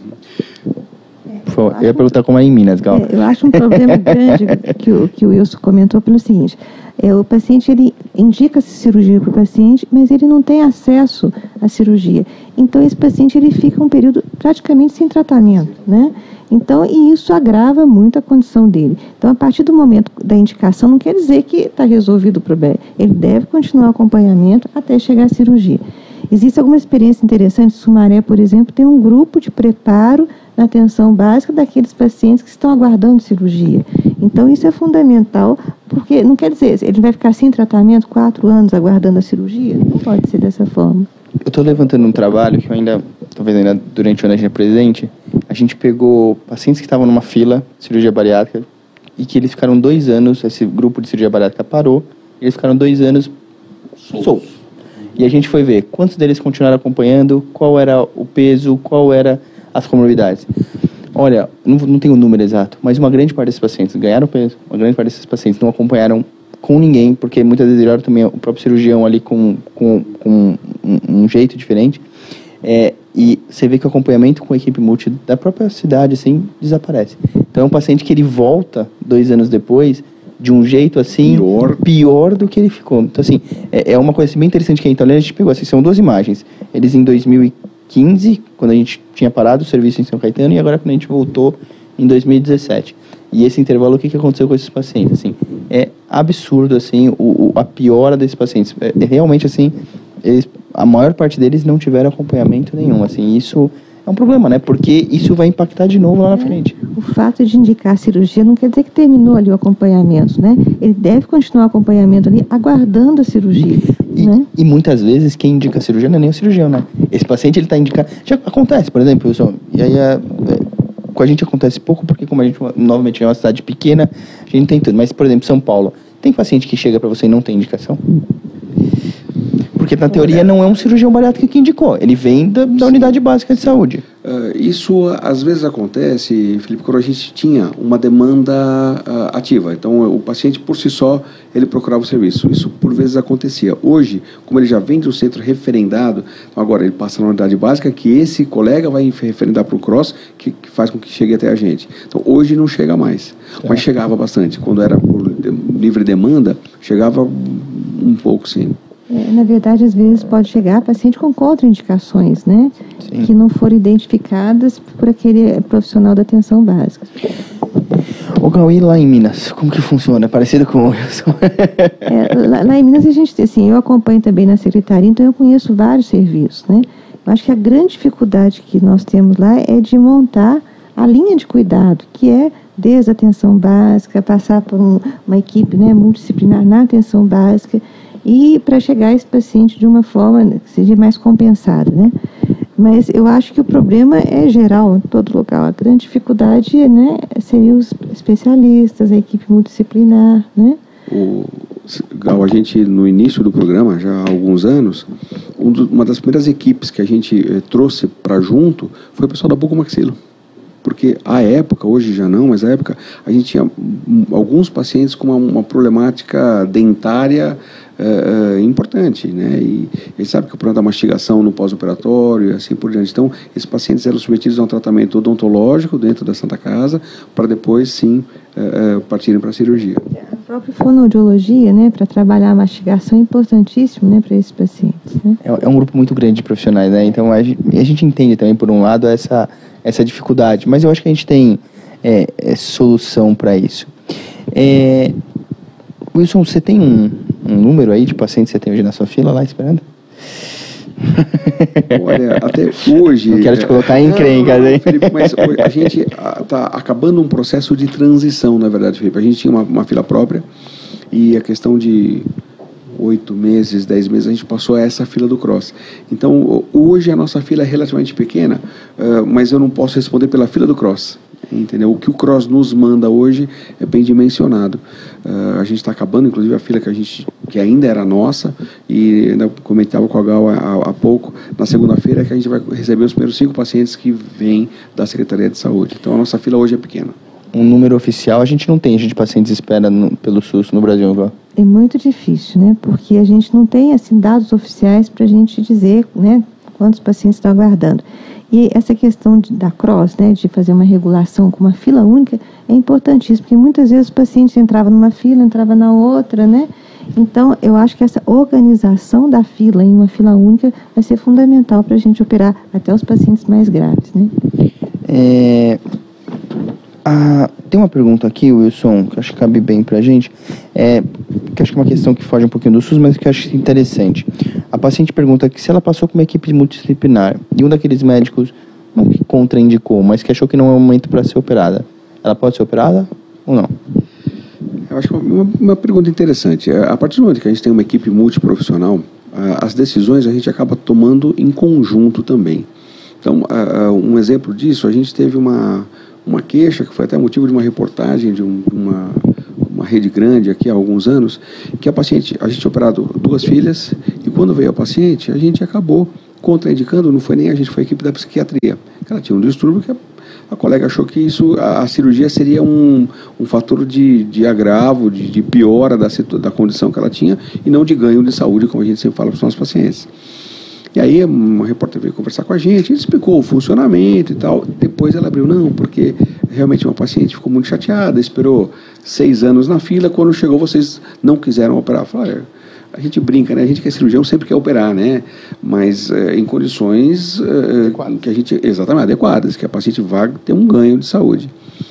Eu, eu ia perguntar como é em Minas, Gal. É, eu acho um problema grande que o, que o Wilson comentou pelo seguinte: é, o paciente ele indica cirurgia para o paciente, mas ele não tem acesso à cirurgia. Então esse paciente ele fica um período praticamente sem tratamento, né? Então e isso agrava muito a condição dele. Então a partir do momento da indicação não quer dizer que está resolvido o problema. Ele deve continuar o acompanhamento até chegar à cirurgia. Existe alguma experiência interessante? Sumaré, por exemplo, tem um grupo de preparo na atenção básica daqueles pacientes que estão aguardando cirurgia. Então, isso é fundamental, porque não quer dizer, ele vai ficar sem tratamento quatro anos aguardando a cirurgia? Não pode ser dessa forma. Eu estou levantando um trabalho que eu ainda, talvez ainda durante o ano a gente presente, a gente pegou pacientes que estavam numa fila, cirurgia bariátrica, e que eles ficaram dois anos, esse grupo de cirurgia bariátrica parou, e eles ficaram dois anos soltos. E a gente foi ver quantos deles continuaram acompanhando, qual era o peso, qual era as comorbidades. Olha, não, não tenho o número exato, mas uma grande parte desses pacientes ganharam peso, uma grande parte desses pacientes não acompanharam com ninguém, porque muitas vezes olharam também o próprio cirurgião ali com, com, com um, um, jeito diferente. É, e você vê que o acompanhamento com a equipe multi da própria cidade, assim, desaparece. Então é um paciente que ele volta dois anos depois de um jeito assim pior, pior do que ele ficou. Então assim, é, é uma coisa assim, bem interessante que a Italiana a gente pegou assim, são duas imagens. Eles em 2015, quando a gente tinha parado o serviço em São Caetano e agora quando a gente voltou em 2017. E esse intervalo, o que, que aconteceu com esses pacientes? Assim, é absurdo, assim, o, o a piora desses pacientes. É, é realmente, assim, eles, a maior parte deles não tiveram acompanhamento nenhum, assim, isso é um problema, né? Porque isso vai impactar de novo lá na frente. O fato de indicar a cirurgia não quer dizer que terminou ali o acompanhamento, né? Ele deve continuar o acompanhamento ali, aguardando a cirurgia. E, né? e muitas vezes quem indica a cirurgia não é nem o cirurgião, né? Esse paciente ele está indicando. Já acontece, por exemplo, pessoal, e aí a, é, com a gente acontece pouco, porque como a gente novamente é uma cidade pequena, a gente não tem tudo. Mas, por exemplo, São Paulo, tem paciente que chega para você e não tem indicação? Porque, na teoria, não é um cirurgião bariátrico que indicou. Ele vem da, da unidade básica de saúde. Uh, isso, às vezes, acontece, Felipe, quando a gente tinha uma demanda uh, ativa. Então, o paciente, por si só, ele procurava o serviço. Isso, por vezes, acontecia. Hoje, como ele já vem de um centro referendado, então agora ele passa na unidade básica, que esse colega vai referendar para o CROSS, que, que, faz com que chegue até a gente. Então, hoje não chega mais. Mas chegava bastante. Quando era por livre demanda, chegava um pouco, sim. Na verdade, às vezes pode chegar paciente com contraindicações, né? Sim. Que não foram identificadas por aquele profissional da atenção básica. O Gauí lá em Minas, como que funciona? É parecido com o Wilson? é, lá, lá, em Minas a gente, assim, eu acompanho também na secretaria, então eu conheço vários serviços, né? Eu acho que a grande dificuldade que nós temos lá é de montar a linha de cuidado, que é desde a atenção básica, passar por um, uma equipe né, multidisciplinar na atenção básica, e para chegar a esse paciente de uma forma que seja mais compensada, né? Mas eu acho que o problema é geral em todo lugar. A grande dificuldade, né, seria os especialistas, a equipe multidisciplinar, né? O, Gal, a gente no início do programa, já há alguns anos, um do, uma das primeiras equipes que a gente eh, trouxe para junto foi o pessoal da Bucomaxilo. Porque à época, hoje já não, mas à época a gente tinha alguns pacientes com uma, uma problemática dentária é, é, importante, né? E ele sabe que o problema da mastigação no pós-operatório e assim por diante. Então, esses pacientes eram submetidos a um tratamento odontológico dentro da Santa Casa, para depois sim é, é partirem para a cirurgia. A própria fonoaudiologia, né, para trabalhar a mastigação é importantíssimo, né, para esses pacientes. Né? É, é, um grupo muito grande de profissionais, né? Então a gente, a gente entende também por um lado essa essa dificuldade, mas eu acho que a gente tem é, é solução para isso. É, Wilson, você tem um, um número aí de pacientes que você tem hoje na sua fila lá esperando? Olha, até hoje. Não quero te colocar em encrenca, hein? Felipe, mas a gente está acabando um processo de transição, na verdade, Felipe. A gente tinha uma, uma fila própria e a questão de oito meses, dez meses, a gente passou a essa fila do cross. Então, hoje a nossa fila é relativamente pequena, uh, mas eu não posso responder pela fila do cross entendeu? O que o Cross nos manda hoje é bem dimensionado. Uh, a gente está acabando, inclusive, a fila que a gente que ainda era nossa e ainda comentava com a Gal há, há pouco, na segunda-feira que a gente vai receber os primeiros cinco pacientes que vêm da Secretaria de Saúde. Então a nossa fila hoje é pequena. Um número oficial a gente não tem, a gente pacientes espera no, pelo SUS no Brasil, Gal. É muito difícil, né? Porque a gente não tem assim dados oficiais para a gente dizer, né, quantos pacientes estão aguardando. E essa questão de, da CROSS, né, de fazer uma regulação com uma fila única, é importantíssimo, porque muitas vezes o paciente entrava numa fila, entrava na outra, né? Então, eu acho que essa organização da fila em uma fila única vai ser fundamental para a gente operar até os pacientes mais graves, né? É, a, tem uma pergunta aqui, Wilson, que acho que cabe bem para a gente, é, que acho que é uma questão que foge um pouquinho do SUS, mas que acho interessante. A paciente pergunta que se ela passou com uma equipe multidisciplinar e um daqueles médicos não que contraindicou, mas que achou que não é o momento para ser operada, ela pode ser operada ou não? Eu acho que é uma, uma pergunta interessante. A partir do momento que a gente tem uma equipe multiprofissional, as decisões a gente acaba tomando em conjunto também. Então, um exemplo disso, a gente teve uma, uma queixa, que foi até motivo de uma reportagem de um, uma, uma rede grande aqui há alguns anos, que a paciente, a gente operado duas filhas, e quando veio a paciente, a gente acabou contraindicando, não foi nem a gente, foi a equipe da psiquiatria. Ela tinha um distúrbio que a, a colega achou que isso, a, a cirurgia seria um, um fator de, de agravo, de, de piora da, da condição que ela tinha, e não de ganho de saúde, como a gente sempre fala para os nossos pacientes. E aí uma repórter veio conversar com a gente, explicou o funcionamento e tal. Depois ela abriu, não, porque realmente uma paciente ficou muito chateada, esperou seis anos na fila, quando chegou vocês não quiseram operar. Falei, a gente brinca, né? A gente que é cirurgião sempre quer operar, né? Mas é, em condições é, que a gente exatamente adequadas, que a paciente vá ter um ganho de saúde.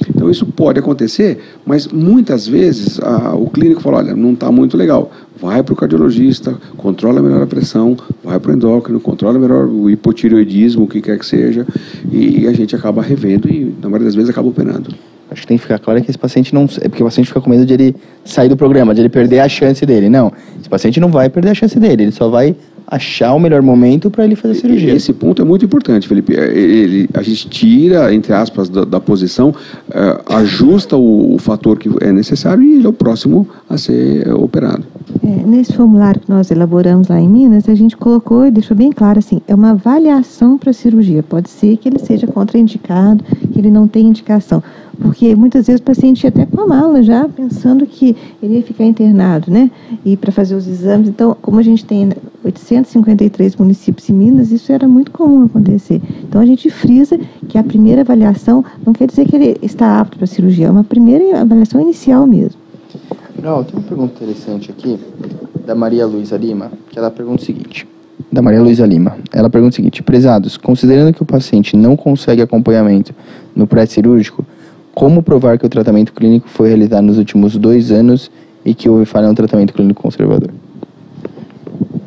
Então isso pode acontecer, mas muitas vezes a, o clínico fala, olha, não está muito legal, vai para o cardiologista, controla melhor a pressão, vai para o endócrino, controla melhor o hipotireoidismo, o que quer que seja, e, e a gente acaba revendo e na maioria das vezes acaba operando. Acho que tem que ficar claro que esse paciente não. É porque o paciente fica com medo de ele sair do programa, de ele perder a chance dele. Não. Esse paciente não vai perder a chance dele, ele só vai achar o melhor momento para ele fazer a cirurgia. Esse ponto é muito importante, Felipe. É, ele, a gente tira, entre aspas, da, da posição, uh, ajusta o, o, fator que é necessário e ele é o próximo a ser operado. É, nesse formulário que nós elaboramos lá em Minas, a gente colocou e deixou bem claro assim, é uma avaliação para a cirurgia. Pode ser que ele seja contraindicado, que ele não tenha indicação. Porque muitas vezes o paciente ia até com a mala já, pensando que ele ia ficar internado, né? E para fazer os exames. Então, como a gente tem 853 municípios em Minas, isso era muito comum acontecer. Então, a gente frisa que a primeira avaliação não quer dizer que ele está apto para cirurgia, é uma primeira avaliação inicial mesmo. Legal, tem uma pergunta interessante aqui, da Maria Luísa Lima, que ela pergunta o seguinte. Da Maria Luísa Lima. Ela pergunta o seguinte: Prezados, considerando que o paciente não consegue acompanhamento no pré-cirúrgico, como provar que o tratamento clínico foi realizado nos últimos dois anos e que houve falha no tratamento clínico conservador?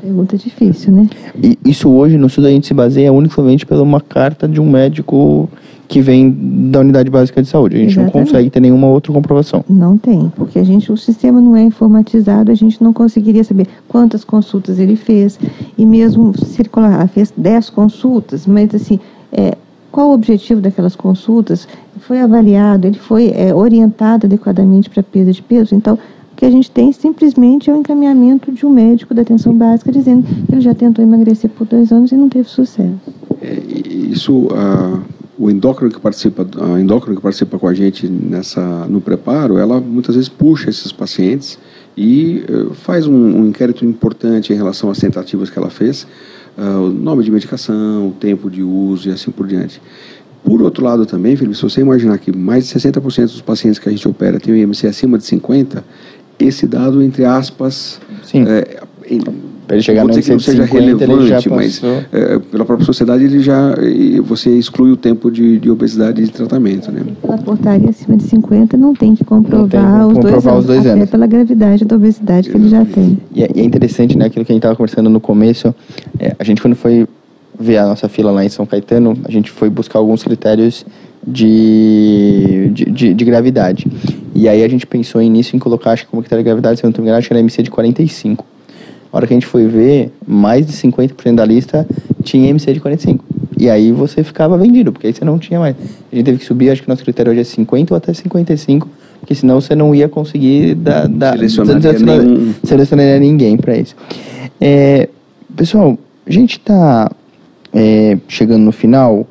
Pergunta difícil, né? E isso hoje no estudo a gente se baseia unicamente pela uma carta de um médico que vem da unidade básica de saúde. A gente Exatamente. não consegue ter nenhuma outra comprovação. Não tem, porque a gente, o sistema não é informatizado, a gente não conseguiria saber quantas consultas ele fez. E mesmo se ele colocar, fez 10 consultas, mas assim, é, qual o objetivo daquelas consultas? foi avaliado, ele foi é, orientado adequadamente para perda de peso. Então, o que a gente tem simplesmente é o encaminhamento de um médico da atenção básica dizendo que ele já tentou emagrecer por dois anos e não teve sucesso. É, isso, o endócrino que participa, a endócrino que participa com a gente nessa no preparo, ela muitas vezes puxa esses pacientes e uh, faz um, um, inquérito importante em relação às tentativas que ela fez, o nome de medicação, o tempo de uso e assim por diante. Por outro lado também, Felipe, se você imaginar que mais de 60% dos pacientes que a gente opera têm o IMC acima de 50, esse dado, entre aspas, Sim. É, para ele chegar no que não seja 50, relevante, mas é, pela própria sociedade ele já você exclui o tempo de, de obesidade de tratamento, né? Pela portaria acima de 50 não tem que comprovar, tem que os, comprovar dois anos, os dois anos, até pela gravidade da obesidade que ele já tem. E é, e é interessante, né, aquilo que a gente estava conversando no começo, é, a gente quando foi ver a nossa fila lá em São Caetano, a gente foi buscar alguns critérios de, de, de, de gravidade. E aí a gente pensou nisso, em colocar, acho que como critério de gravidade, se eu não estou enganado, acho que era MC de 45. A hora que a gente foi ver, mais de 50% da lista tinha MC de 45. E aí você ficava vendido, porque aí você não tinha mais. A gente teve que subir, acho que nosso critério hoje é 50 ou até 55, porque senão você não ia conseguir dar, dar, selecionar, selecionar, nenhum... selecionar ninguém para isso. É, pessoal, a gente está é, chegando no final,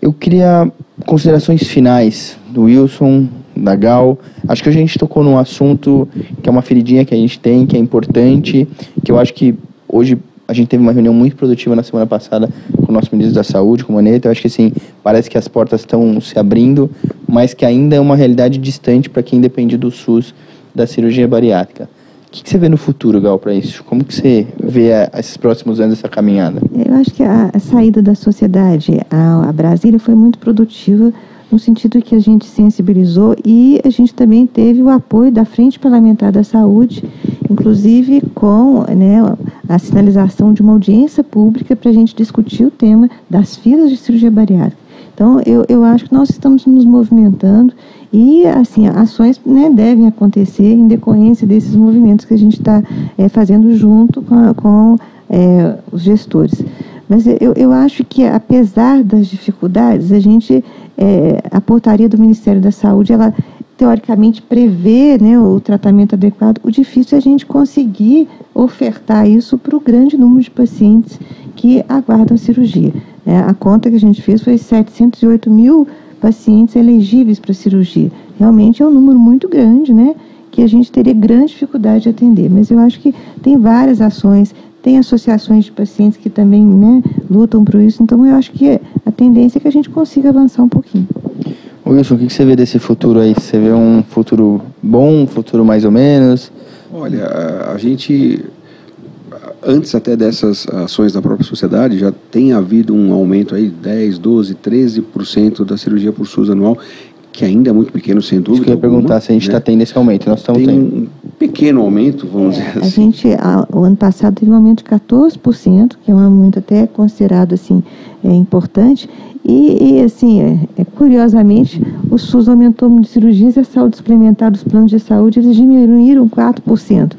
eu queria considerações finais do Wilson, da Gal. Acho que a gente tocou num assunto que é uma feridinha que a gente tem, que é importante, que eu acho que hoje a gente teve uma reunião muito produtiva na semana passada com o nosso ministro da Saúde, com o Maneta. Eu acho que assim, parece que as portas estão se abrindo, mas que ainda é uma realidade distante para quem depende do SUS da cirurgia bariátrica. O que, que, você vê no futuro, Gal, para isso? Como que você vê a, esses próximos anos essa caminhada? Eu acho que a, a saída da sociedade a, a, Brasília foi muito produtiva no sentido que a gente sensibilizou e a gente também teve o apoio da Frente Parlamentar da Saúde, inclusive com né, a sinalização de uma audiência pública para a gente discutir o tema das filas de cirurgia bariátrica. Então, eu, eu acho que nós estamos nos movimentando e, assim, ações né, devem acontecer em decorrência desses movimentos que a gente está é, fazendo junto com, com é, os gestores. Mas eu, eu acho que, apesar das dificuldades, a gente, é, a portaria do Ministério da Saúde, ela teoricamente prevê né, o tratamento adequado, o difícil é a gente conseguir ofertar isso para o grande número de pacientes que aguardam a cirurgia. É, a conta que a gente fez foi 708 mil pacientes elegíveis para cirurgia. Realmente é um número muito grande, né? Que a gente teria grande dificuldade de atender. Mas eu acho que tem várias ações, tem associações de pacientes que também né, lutam por isso. Então eu acho que a tendência é que a gente consiga avançar um pouquinho. Wilson, o que você vê desse futuro aí? Você vê um futuro bom, um futuro mais ou menos? Olha, a gente, antes até dessas ações da própria sociedade, já tem havido um aumento aí de 10, 12, 13% da cirurgia por SUS anual, que ainda é muito pequeno, sem dúvida. Isso que eu ia alguma, perguntar se a gente está né? tendo esse aumento. Nós estamos tem tendo. um pequeno aumento, vamos é, dizer assim. A gente, a, o ano passado, teve um aumento de 14%, que é um aumento até considerado assim, é, importante. E, e assim, é, é, curiosamente, o SUS aumentou o número de cirurgias e a saúde suplementar dos planos de saúde, eles diminuíram 4%.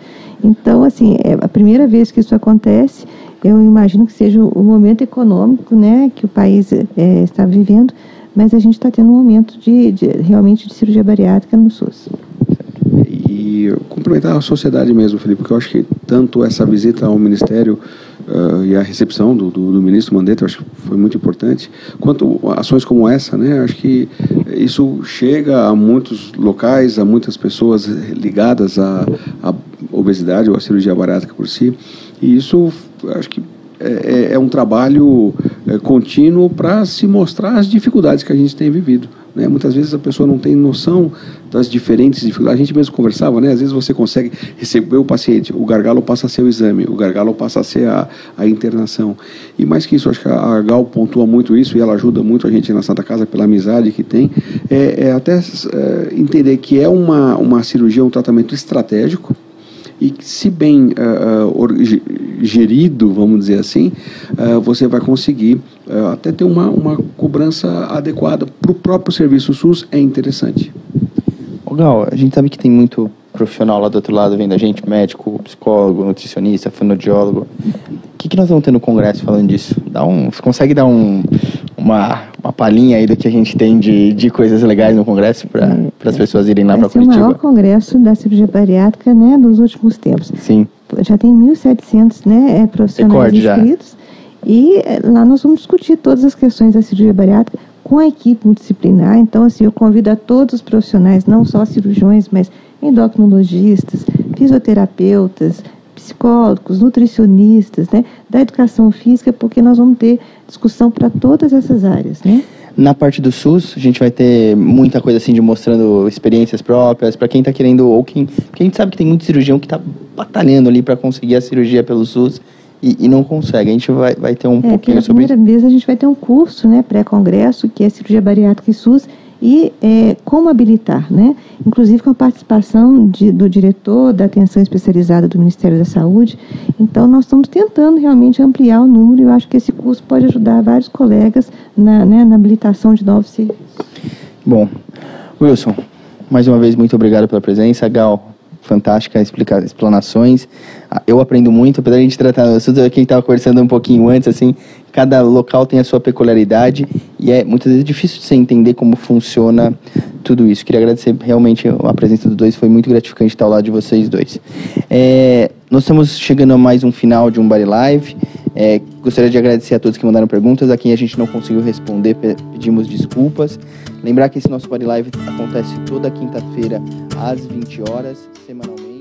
Então, assim, é a primeira vez que isso acontece, eu imagino que seja o momento econômico né, que o país é, está vivendo, mas a gente está tendo um aumento de, de, realmente de cirurgia bariátrica no SUS. E complementar a sociedade mesmo, Felipe, porque eu acho que tanto essa visita ao Ministério uh, e a recepção do, do, do, ministro Mandetta, eu acho que foi muito importante, quanto ações como essa, né, acho que isso chega a muitos locais, a muitas pessoas ligadas à, à obesidade ou à cirurgia bariátrica por si, e isso acho que é, é, é um trabalho é, contínuo para se mostrar as dificuldades que a gente tem vivido. Né? Muitas vezes a pessoa não tem noção das diferentes dificuldades. A gente mesmo conversava, né? Às vezes você consegue receber o paciente, o gargalo passa a ser o exame, o gargalo passa a ser a, a internação. E mais que isso, acho que a Gal pontua muito isso e ela ajuda muito a gente na Santa Casa pela amizade que tem, é, é até é, entender que é uma, uma cirurgia, um tratamento estratégico, e se bem uh, gerido, vamos dizer assim, uh, você vai conseguir uh, até ter uma, uma cobrança adequada para o próprio serviço SUS, é interessante. Ô Gal, a gente sabe que tem muito profissional lá do outro lado vendo a gente, médico, psicólogo, nutricionista, fonoaudiólogo. O que, que nós vamos ter no congresso falando disso? Dá um, você consegue dar um, uma, uma palhinha aí do que a gente tem de, de coisas legais no Congresso para é, as pessoas irem lá para Curitiba? É o maior congresso da cirurgia bariátrica né, dos últimos tempos. Sim. Já tem 1.700 né, é, profissionais Recorde inscritos. Já. E é, lá nós vamos discutir todas as questões da cirurgia bariátrica com a equipe multidisciplinar. Então, assim, eu convido a todos os profissionais, não só cirurgiões, mas endocrinologistas, fisioterapeutas, psicólogos, nutricionistas, né, da educação física, porque nós vamos ter discussão para todas essas áreas, né? Na parte do SUS, a gente vai ter muita coisa assim de mostrando experiências próprias para quem está querendo ou quem, porque a gente sabe que tem muito cirurgião que está batalhando ali para conseguir a cirurgia pelo SUS e, e, não consegue. A gente vai, vai ter um é, pouquinho sobre isso. Primeira vez a gente vai ter um curso, né, pré-congresso, que é cirurgia bariátrica e SUS, e é, como habilitar, né? inclusive com a participação de, do diretor da atenção especializada do Ministério da Saúde. Então, nós estamos tentando realmente ampliar o número e eu acho que esse curso pode ajudar vários colegas na, né, na habilitação de novos serviços. Bom, Wilson, mais uma vez, muito obrigado pela presença. Gal, fantástica explica, explanações. Ah, eu aprendo muito, apesar de a gente tratar do assunto, quem estava conversando um pouquinho antes, assim, cada local tem a sua peculiaridade e é muitas vezes difícil de você entender como funciona tudo isso. Queria agradecer realmente a presença dos dois, foi muito gratificante estar ao lado de vocês dois. É, nós estamos chegando a mais um final de um Body Live. É, gostaria de agradecer a todos que mandaram perguntas. A quem a gente não conseguiu responder, pedimos desculpas. Lembrar que esse nosso Body Live acontece toda quinta-feira às 20 horas, semanalmente.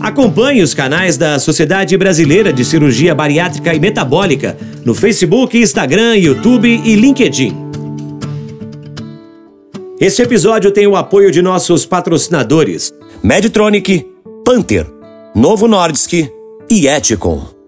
Acompanhe os canais da Sociedade Brasileira de Cirurgia Bariátrica e Metabólica no Facebook, Instagram, YouTube e LinkedIn. Este episódio tem o apoio de nossos patrocinadores: Medtronic, Panther, Novo Nordisk e Eticon.